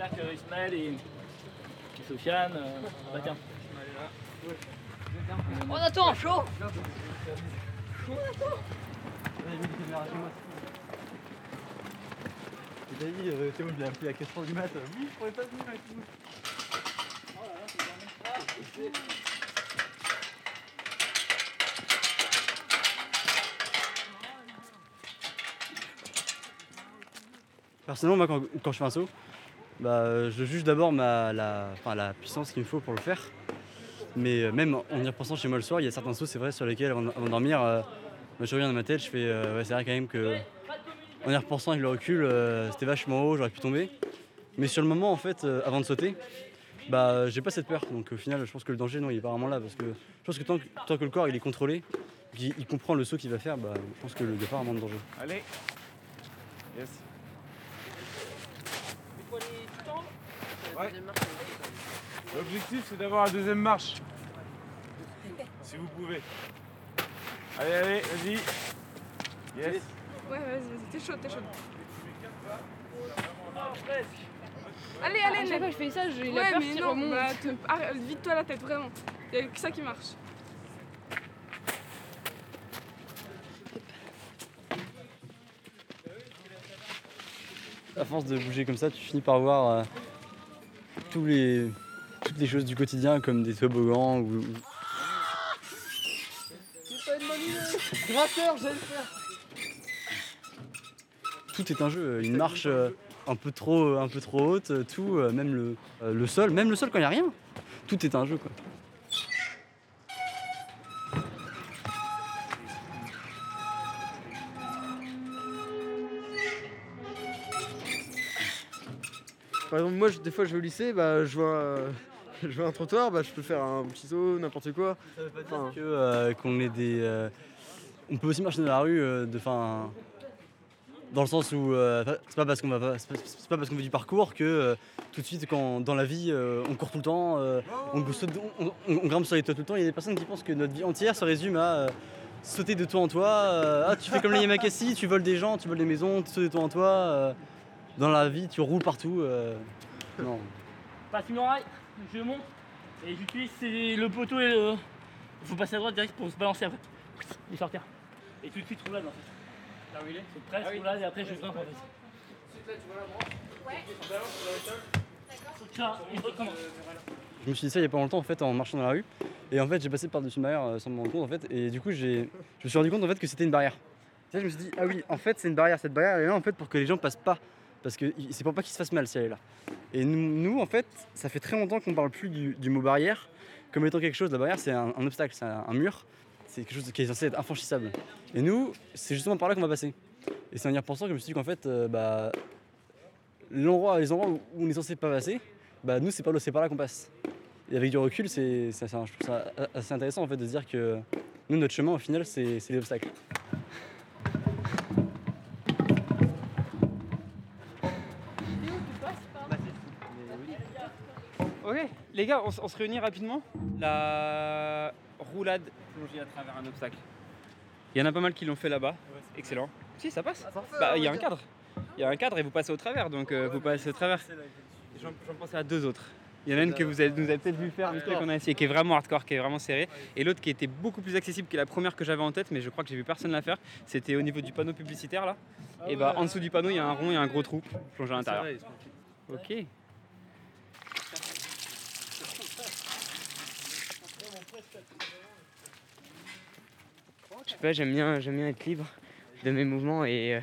J'espère que Ismaël et, et Sofiane, euh, bah tiens. On attend, chaud David, euh, c'est moi je l'ai appelé à 4h du mat. Oui, je pourrais pas venir avec nous. Personnellement, moi, quand, quand, je fais un saut, bah, je juge d'abord la, la puissance qu'il me faut pour le faire. Mais euh, même en y repensant chez moi le soir, il y a certains sauts, c'est vrai, sur lesquels avant, de dormir, euh, moi, je reviens dans ma tête, je fais, euh, ouais, c'est vrai quand même que, en y repensant avec le recul, euh, c'était vachement haut, j'aurais pu tomber. Mais sur le moment, en fait, euh, avant de sauter, bah, j'ai pas cette peur. Donc au final, je pense que le danger, non, il est pas vraiment là. Parce que je pense que tant que, tant que le corps il est contrôlé, qu'il il comprend le saut qu'il va faire, bah, je pense que le départ a moins de danger. Allez Yes. Ouais. L'objectif c'est d'avoir la deuxième marche. si vous pouvez. Allez, allez, vas-y. Yes. Ouais, vas-y, vas-y, t'es chaud, t'es chaud. Allez, allez, à chaque fois que je fais ça, j'ai ouais, la peur mais non, remonte. bah, te... arrête, vide-toi la tête, vraiment. Il y a que ça qui marche. À force de bouger comme ça, tu finis par voir euh, les, toutes les choses du quotidien comme des toboggans ou. Tout est un jeu, une marche euh, un peu trop, un peu trop haute, tout, euh, même le, euh, le sol, même le sol quand il n'y a rien. Tout est un jeu quoi. Par exemple, moi, je- des fois, je vais au lycée, bah, je vois, euh, je vois un trottoir, bah, je peux faire un petit saut, n'importe quoi. Enfin, Que, euh, qu'on des. euh, on peut aussi marcher dans la rue de fin. Dans le sens où c'est pas parce qu'on va pas- c'est pas, c'est pas parce qu'on fait du parcours que tout de suite quand dans la vie on court tout le temps, on, saute- on- on- grimpe sur les toits tout le temps. Il y a des personnes qui pensent que notre vie entière se résume à sauter de toit en euh, ah tu fais comme les Yamakasi, tu voles des gens, tu voles des maisons, tu sautes de toit en toit. Euh, dans la vie tu roules partout. euh, non. Passe une oreille, je monte et j'utilise c'est le poteau et le. Faut passer à droite direct pour se balancer après. Et sortir. Et tout de suite roulade en fait. Là où il est C'est presque roulade et après je grimpe en fait. Ça, et je recommence. Je me suis dit ça il y a pas longtemps en fait en marchant dans la rue et en fait j'ai passé par-dessus une barrière euh, sans me rendre compte en fait et du coup j'ai je me suis rendu compte en fait que c'était une barrière. Tu sais, je me suis dit ah oui en fait c'est une barrière cette barrière elle est là en fait pour que les gens passent pas parce que c'est pour pas qu'ils se fassent mal si elle est là. Et nous, en fait ça fait très longtemps qu'on parle plus du, mot barrière comme étant quelque chose, la barrière c'est un, obstacle, c'est un, mur, c'est quelque chose qui est censé être infranchissable. Et nous, c'est justement par là qu'on va passer. Et c'est en y repensant que je me suis dit qu'en fait, euh, bah, les endroits où on est censé pas passer, bah, nous c'est par, là- qu'on passe. Et avec du recul, c'est, je trouve ça assez intéressant en fait de se dire que nous, notre chemin au final, c'est, c'est les obstacles. Les gars, on, se réunit rapidement. La roulade plongée à travers un obstacle. Il y en a pas mal qui l'ont fait là-bas. Excellent. Si, ça passe. Bah, il y a un cadre. Il y a un cadre et vous passez au travers, donc euh, vous passez au travers. J'en pensais à deux autres. Il y en a une que vous avez, nous avez peut-être vu faire, fait, qu'on a essayé, qui est vraiment hardcore, qui est vraiment serrée. Et l'autre qui était beaucoup plus accessible que la première que j'avais en tête, mais je crois que j'ai vu personne la faire. C'était au niveau du panneau publicitaire là. et bah en dessous du panneau, il y a un rond et un gros trou plongé à l'intérieur. Ok. Pas, j'aime bien, j'aime bien être libre de mes mouvements et,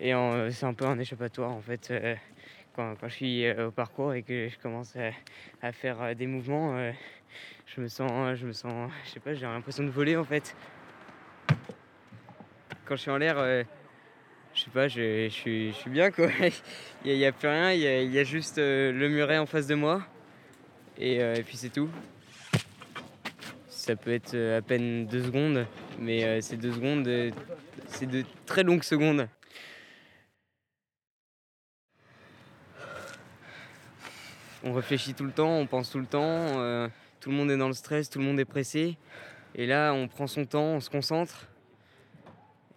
euh, et c'est un peu un échappatoire en fait. euh, quand, je suis euh, au parcours et que je commence à, faire des mouvements, je me sens, je me sens, je sais pas, j'ai l'impression de voler en fait. Quand je suis en l'air, je sais pas, je, suis, je suis bien quoi. Il n'y a, plus rien, il y a, juste le muret en face de moi et, puis c'est tout. Ça peut être à peine deux secondes, mais euh, ces deux secondes, euh, c'est de très longues secondes. On réfléchit tout le temps, on pense tout le temps, euh, tout le monde est dans le stress, tout le monde est pressé. Et là, on prend son temps, on se concentre.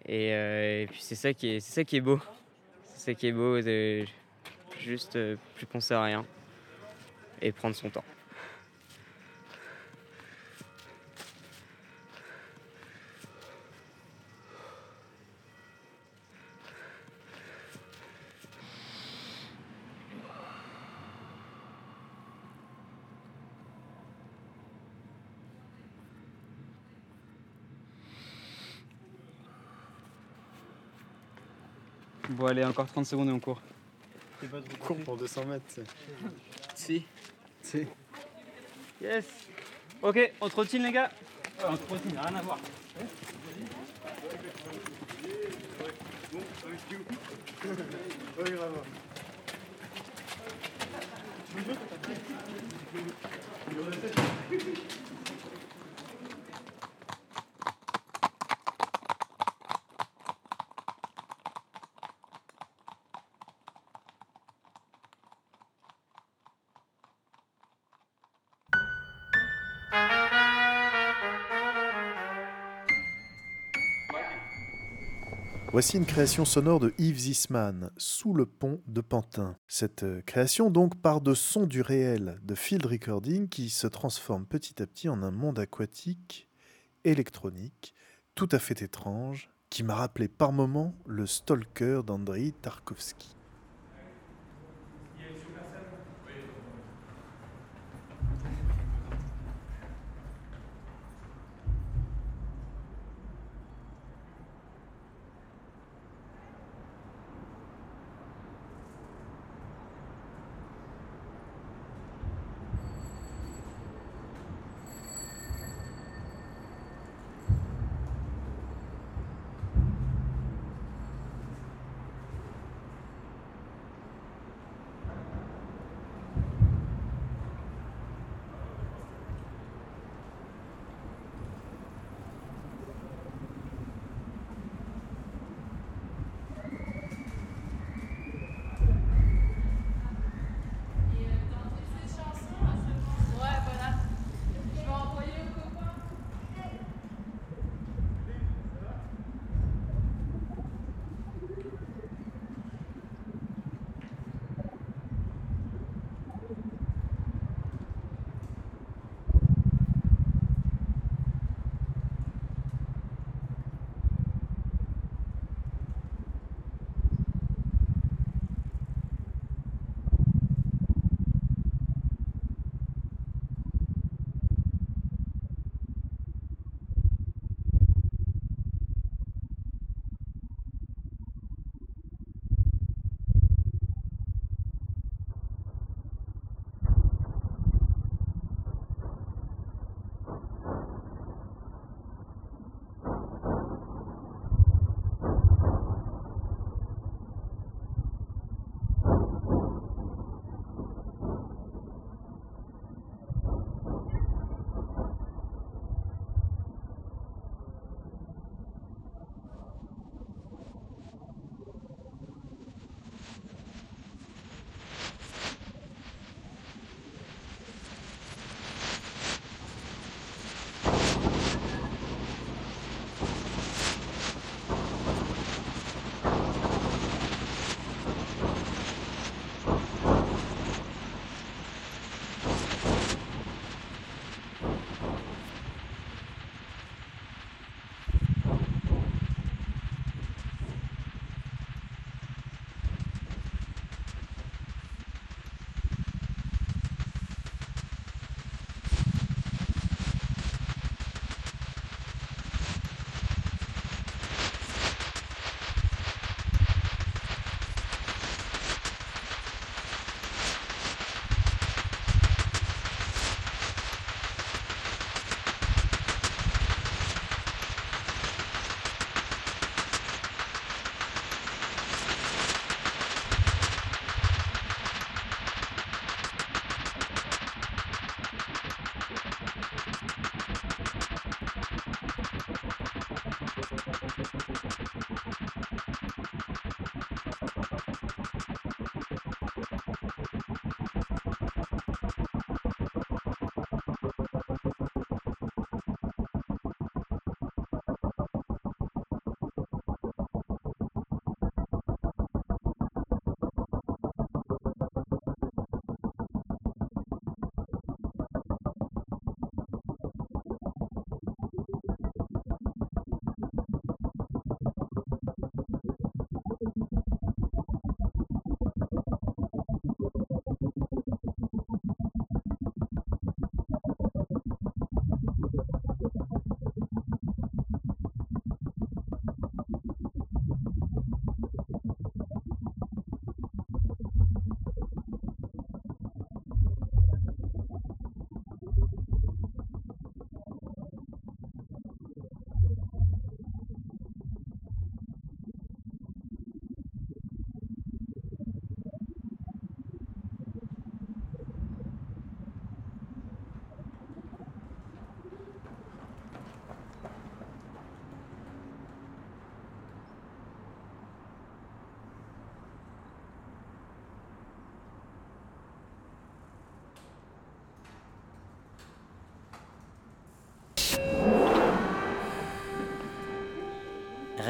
Et, euh, puis c'est ça qui est, c'est ça qui est beau. C'est ça qui est beau, de juste plus penser à rien et prendre son temps. Allez, encore 30 secondes et on court. C'est pas trop court pour 200 mètres. Si. Si. Yes. Ok, on trottine les gars Ouais, On trottine, rien à voir. Voici une création sonore de Yves Zisman, Sous le pont de Pantin. Cette euh, création donc part de sons du réel, de field recording qui se transforme petit à petit en un monde aquatique, électronique, tout à fait étrange, qui m'a rappelé par moments le Stalker d'Andrei Tarkovsky.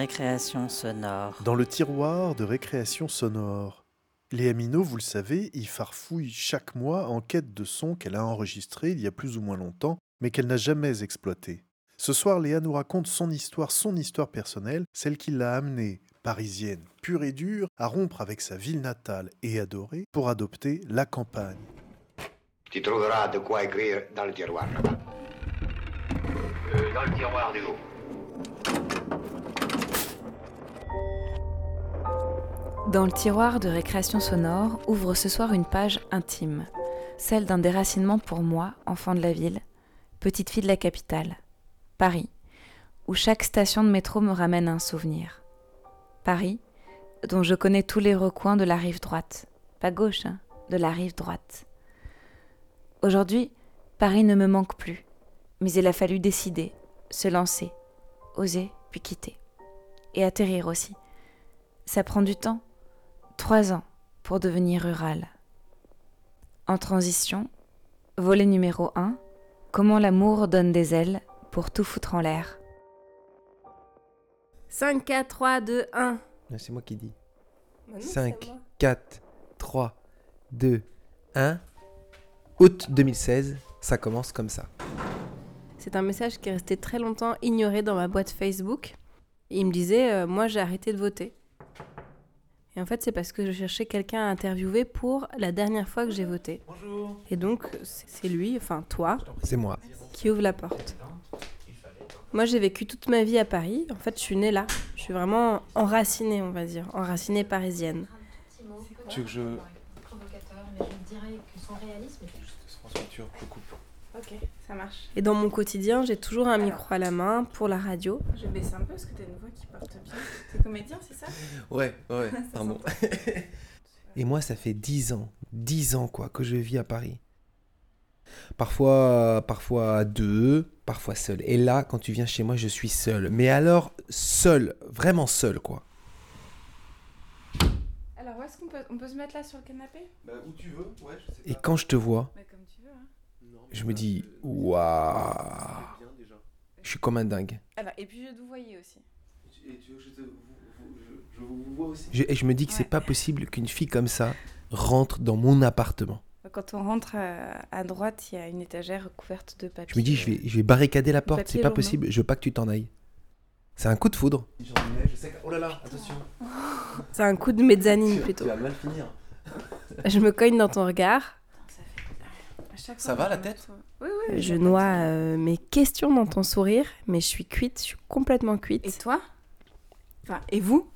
Récréation sonore. Dans le tiroir de récréation sonore. Léa Minot, vous le savez, y farfouille chaque mois en quête de sons qu'elle a enregistrés il y a plus ou moins longtemps, mais qu'elle n'a jamais exploités. Ce soir, Léa nous raconte son histoire, son histoire personnelle, celle qui l'a amenée, parisienne pure et dure, à rompre avec sa ville natale et adorée pour adopter la campagne. Tu trouveras de quoi écrire dans le tiroir là-bas. Euh, dans le tiroir du haut. Dans le tiroir de récréation sonore ouvre ce soir une page intime, celle d'un déracinement pour moi, enfant de la ville, petite fille de la capitale, Paris, où chaque station de métro me ramène un souvenir. Paris, dont je connais tous les recoins de la rive droite, pas gauche, hein, de la rive droite. Aujourd'hui, Paris ne me manque plus, mais il a fallu décider, se lancer, oser, puis quitter. Et atterrir aussi. Ça prend du temps Trois ans pour devenir rural. En transition, volet numéro 1, comment l'amour donne des ailes pour tout foutre en l'air. 5, 4, 3, 2, 1. C'est moi qui dis. Bah non, 5, c'est à moi. 4, 3, 2, 1. Août 2016, ça commence comme ça. C'est un message qui est resté très longtemps ignoré dans ma boîte Facebook. Il me disait euh, Moi, j'ai arrêté de voter. Et en fait, c'est parce que je cherchais quelqu'un à interviewer pour la dernière fois que j'ai voté. Bonjour. Et donc, c'est lui, enfin toi, C'est moi. qui ouvre la porte. Moi, j'ai vécu toute ma vie à Paris. En fait, je suis née là. Je suis vraiment enracinée, on va dire. Enracinée parisienne. Tu veux que je. provocateur, mais je dirais que son réalisme est François, tu je coupe. Ok, ça marche. Et dans mon quotidien, j'ai toujours un micro à la main pour la radio. Je baisse un peu parce que t'as une voix qui porte bien. T'es comédien, c'est ça? Ouais, ouais, pardon. Et moi, ça fait 10 ans, 10 ans quoi, que je vis à Paris. Parfois, parfois à deux, parfois seul. Et là, quand tu viens chez moi, je suis seul. Mais alors, seul, vraiment seul, quoi. Alors, où est-ce qu'on peut, on peut se mettre là sur le canapé? Bah, où tu veux, ouais, je sais Et quand je te vois, comme tu veux. Hein. Je me dis, waouh, je suis comme un dingue. Alors, et puis je vous voyais aussi. Je, et je me dis que c'est pas possible qu'une fille comme ça rentre dans mon appartement. Quand on rentre à, à droite, il y a une étagère couverte de papier. Je me dis, je vais, je vais barricader la porte, c'est pas possible, je veux pas que tu t'en ailles. C'est un coup de foudre. Oh là là, attention. C'est un coup de mezzanine plutôt. mal finir. Je me cogne dans ton regard. Ça va la tête Oui, oui. Je noie euh, mes questions dans ton sourire, mais je suis cuite, je suis complètement cuite. Et toi? Enfin, et vous?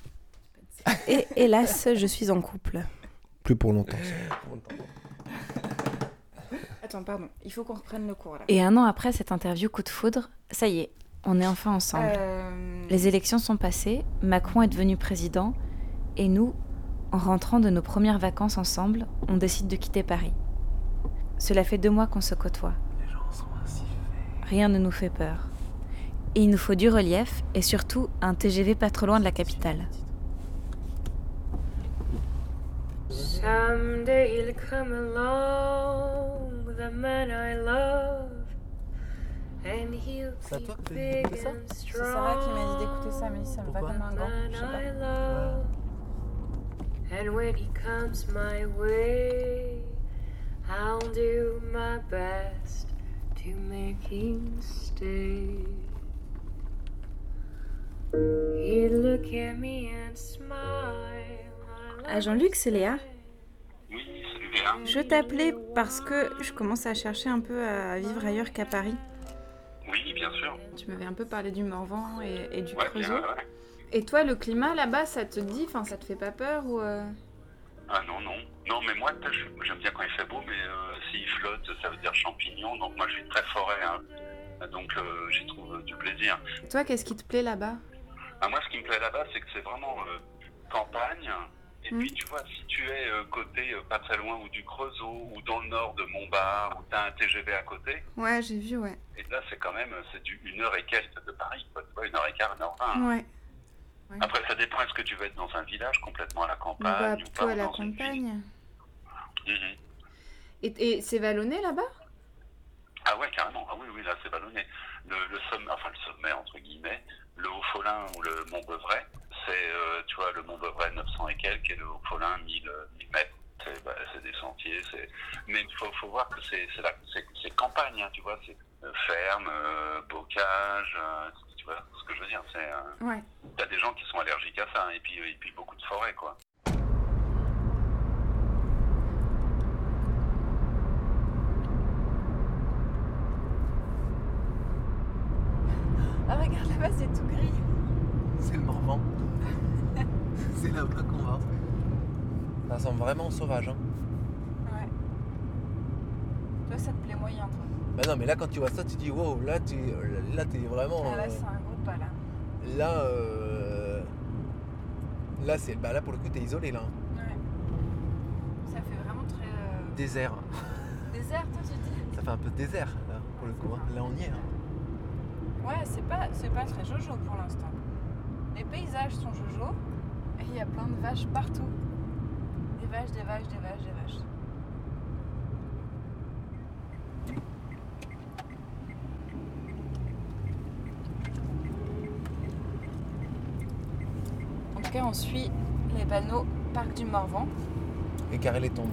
Et hélas, je suis en couple. Plus pour longtemps. Attends, pardon, il faut qu'on reprenne le cours là. Et un an après cette interview coup de foudre, ça y est, on est enfin ensemble. Euh, Les élections sont passées, Macron est devenu président, et nous, en rentrant de nos premières vacances ensemble, on décide de quitter Paris. Cela fait deux mois qu'on se côtoie. Rien ne nous fait peur. Et il nous faut du relief et surtout un TGV pas trop loin de la capitale. Someday he'll come along with a man I love. And he'll be big and C'est Sarah qui m'a dit d'écouter ça, mais ça me va comme un gant. Je sais I pas. love. And when he comes my way, I'll do my best to make him stay. He'd look at me and smile. Ah, Jean-Luc, c'est Léa. Oui, salut Léa. Je t'appelais parce que je commence à chercher un peu à vivre ailleurs qu'à Paris. Oui, bien sûr. Tu m'avais un peu parlé du Morvan et, et du Ouais, Creusot. bien, ouais. Et toi, le climat là-bas, ça te dit, enfin, ça te fait pas peur ou euh, Ah non, non. Non, mais moi, j'aime bien quand il fait beau, mais euh, s'il flotte, ça veut dire champignon. Donc moi, je suis très forêt. hein. Donc euh, j'y trouve du plaisir. Toi, qu'est-ce qui te plaît là-bas? Ah, moi, ce qui me plaît là-bas, c'est que c'est vraiment euh, campagne. Et Mm. puis, tu vois, si tu es euh, côté euh, pas très loin ou du Creusot ou dans le nord de Montbard, où tu as un TGV à côté, Ouais, j'ai vu, ouais. et là, c'est quand même c'est du une heure et quelques de Paris, quoi. Tu vois, une heure et quart, une heure vingt. Ouais. Après, ça dépend, est-ce que tu veux être dans un village complètement à la Bah, campagne ou plutôt pas à la campagne. Mhm. Et, et c'est vallonné là-bas? Ah ouais, carrément. Ah oui, oui, là, c'est ballonné. Le, le sommet, enfin le sommet, entre guillemets, le Haut-Folin ou le Mont-Beuvray, c'est, euh, tu vois, le Mont-Beuvray 900 et quelques et le Haut-Folin 1000, euh, 1000 mètres. C'est, bah, c'est des sentiers, c'est... Mais il faut, faut voir que c'est campagne, hein, tu vois, c'est euh, ferme, euh, bocage, euh, ce que je veux dire, c'est... euh, Ouais. T'as des gens qui sont allergiques à ça, hein, et puis, et puis beaucoup de forêts, quoi. Ah, regarde là-bas, c'est tout gris. C'est le Morvan. c'est là-bas qu'on va. Ça semble vraiment sauvage. Hein. Ouais. Toi, ça te plaît moyen, toi. Bah non, mais là, quand tu vois ça, tu dis wow, là, tu là, t'es vraiment. Ah, là, euh, c'est un gros pas, là. Là, euh, là, bah là, pour le coup, t'es isolé là. hein. Ouais. Ça fait vraiment très. euh, Désert. Désert, toi, tu dis Ça fait un peu désert là, pour le coup. hein. Là, on y est. hein. Ouais, c'est pas, c'est pas très jojo pour l'instant. Les paysages sont jojo et il y a plein de vaches partout. Des vaches, des vaches, des vaches, des vaches. On suit les panneaux Parc du Morvan. Et carré les tombes.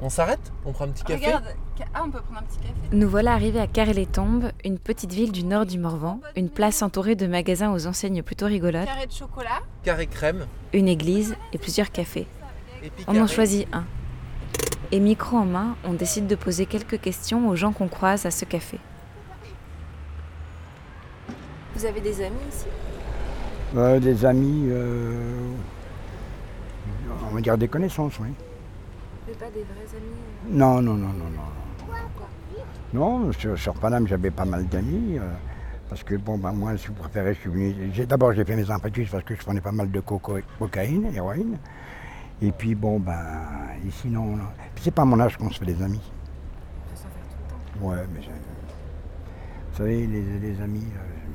On s'arrête On prend un petit café Regarde, ah, on peut prendre un petit café. Nous voilà arrivés à Carré-les-Tombes, une petite ville du nord du Morvan, une place entourée de magasins aux enseignes plutôt rigolotes, Carré de chocolat. Carré crème. une église et plusieurs cafés. On en choisit un. Et micro en main, on décide de poser quelques questions aux gens qu'on croise à ce café. Vous avez des amis ici? Euh, des amis, euh, on va dire des connaissances, oui. Mais pas des vrais amis euh, Non, non, non, non, non. Pourquoi Non, sur, sur Paname, j'avais pas mal d'amis. parce que, bon, ben, moi, si vous préférez, je suis venu. D'abord, j'ai fait mes impétus parce que je prenais pas mal de coco, cocaïne, héroïne. Et puis, bon, ben, ici, non. c'est pas à mon âge qu'on se fait des amis. Ouais, mais vous savez, les, les amis,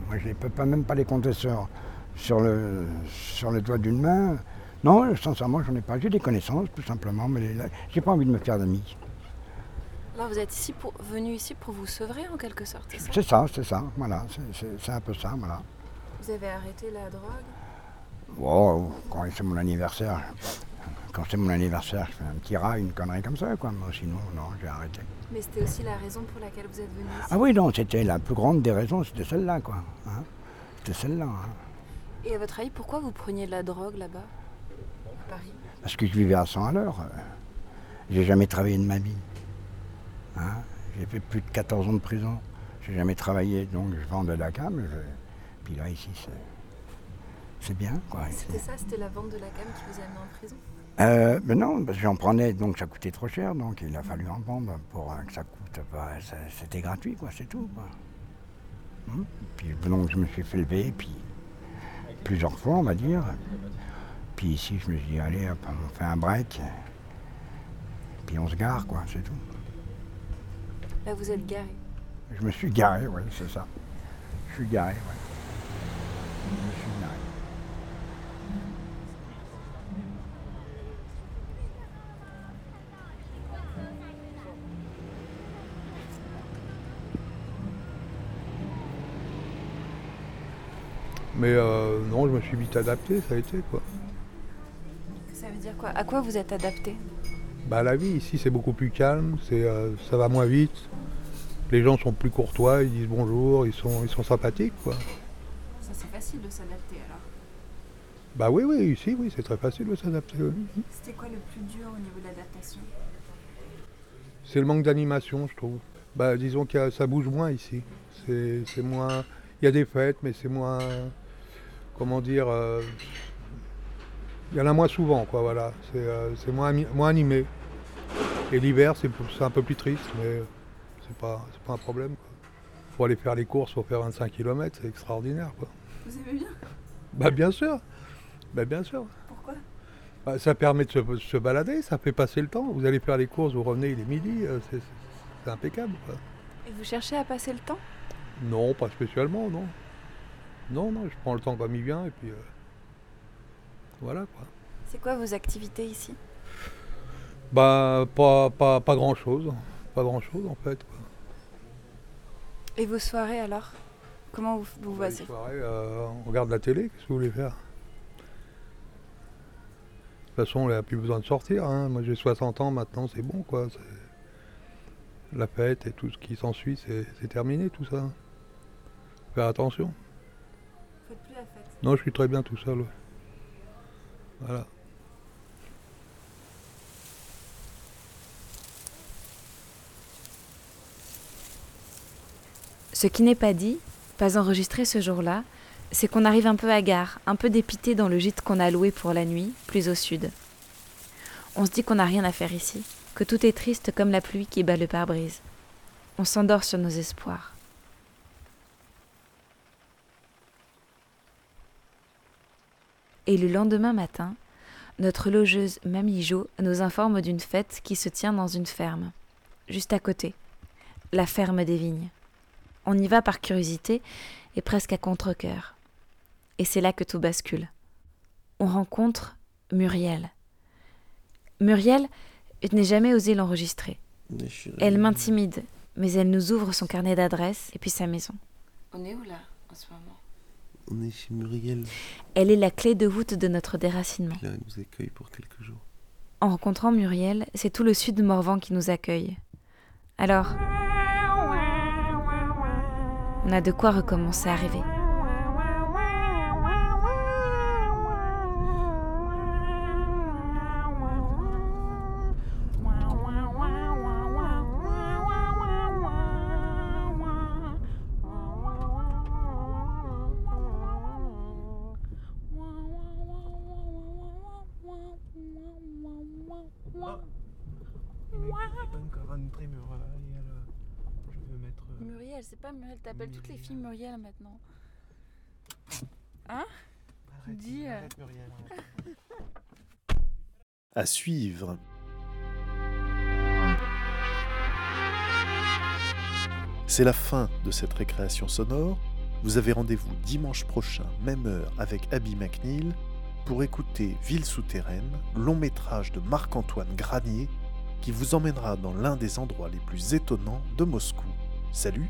moi je ne peux pas, même pas les compter sur, sur, le, sur les doigts d'une main. Non, sincèrement, j'en ai pas. J'ai des connaissances, tout simplement, mais j'ai pas envie de me faire d'amis. Là, vous êtes ici pour, venu ici pour vous sevrer en quelque sorte, c'est ça? C'est ça, c'est ça, voilà, c'est- un peu ça, voilà. Vous avez arrêté la drogue? Bon, quand c'est mon anniversaire, quand c'est mon anniversaire, je fais un petit rat, une connerie comme ça, quoi. Mais sinon, non, j'ai arrêté. Mais c'était aussi la raison pour laquelle vous êtes venu ici? Ah oui, non, c'était la plus grande des raisons, c'était celle-là, quoi. hein. C'était celle-là. hein. Et à votre avis, pourquoi vous preniez de la drogue là-bas À Paris? Parce que je vivais à 100 à l'heure. J'ai jamais travaillé de ma vie. Hein? J'ai fait plus de 14 ans de prison. J'ai jamais travaillé, donc je vendais la cam. je- Puis là, ici, c'est, bien. C'était ça, c'était la vente de la cam qui vous a amené en prison? Euh, non, parce que j'en prenais, donc ça coûtait trop cher, donc il a fallu en vendre pour que ça coûte. bah, c'était gratuit, quoi, c'est tout. Quoi. Hum. Puis donc je me suis fait lever, puis plusieurs fois, on va dire. Puis ici, je me suis dit, allez, hop, on fait un break. Puis on se gare, quoi, c'est tout. Là, vous êtes garé. Je me suis garé, oui, c'est ça. Je suis garé, oui. Je me suis garé. Mais euh, non, je me suis vite adapté, ça a été quoi. Ça veut dire quoi? À quoi vous êtes adapté? Bah la vie ici c'est beaucoup plus calme, c'est, euh, ça va moins vite. Les gens sont plus courtois, ils disent bonjour, ils sont, ils sont sympathiques quoi. Ça c'est facile de s'adapter alors. Bah oui, oui, ici oui, c'est très facile de s'adapter. oui. C'était quoi le plus dur au niveau de l'adaptation? C'est le manque d'animation, je trouve. Bah, disons que ça bouge moins ici. C'est c'est moins. Il y a des fêtes, mais c'est moins. Comment dire euh, Il y en a moins souvent, quoi, voilà. C'est euh, moins, moins animé. Et l'hiver, c'est un peu plus triste, mais c'est pas, pas un problème, quoi. Faut aller faire les courses, faut faire 25 km, c'est extraordinaire, quoi. Vous aimez bien? Bah, bien sûr. Bah, bien sûr. Pourquoi? Bah, ça permet de se, se balader, ça fait passer le temps. Vous allez faire les courses, vous revenez, il est midi, euh, c'est c'est impeccable, quoi. Et vous cherchez à passer le temps? Non, pas spécialement, non. Non, non, je prends le temps comme il vient et puis euh, voilà quoi. C'est quoi vos activités ici? Bah pas, pas, pas grand chose, pas grand chose en fait. Quoi. Et vos soirées alors? Comment vous vous Les voyez soirées, euh, on regarde la télé, qu'est-ce que vous voulez faire? De toute façon, on n'a plus besoin de sortir. hein. Moi j'ai 60 ans maintenant, c'est bon quoi. La fête et tout ce qui s'ensuit, c'est terminé tout ça. Faire attention. Non, je suis très bien tout seul. Voilà. Ce qui n'est pas dit, pas enregistré ce jour-là, c'est qu'on arrive un peu hagard, un peu dépité dans le gîte qu'on a loué pour la nuit, plus au sud. On se dit qu'on n'a rien à faire ici, que tout est triste comme la pluie qui bat le pare-brise. On s'endort sur nos espoirs. Et le lendemain matin, notre logeuse Mamie Jo nous informe d'une fête qui se tient dans une ferme, juste à côté, la ferme des vignes. On y va par curiosité et presque à contre-coeur. Et c'est là que tout bascule. On rencontre Muriel. Muriel, je n'ai jamais osé l'enregistrer. Elle m'intimide, mais elle nous ouvre son carnet d'adresses et puis sa maison. On est où là en ce moment? On est chez Muriel. Elle est la clé de voûte de notre déracinement. Là, elle nous accueille pour quelques jours. En rencontrant Muriel, c'est tout le sud de Morvan qui nous accueille. Alors, on a de quoi recommencer à rêver. Muriel, c'est pas Muriel, t'appelles toutes les filles Muriel maintenant. Hein? Dis. euh, À suivre. C'est la fin de cette récréation sonore. Vous avez rendez-vous dimanche prochain, même heure, avec Abby McNeil, pour écouter Ville souterraine, long métrage de Marc-Antoine Granier, qui vous emmènera dans l'un des endroits les plus étonnants de Moscou. Salut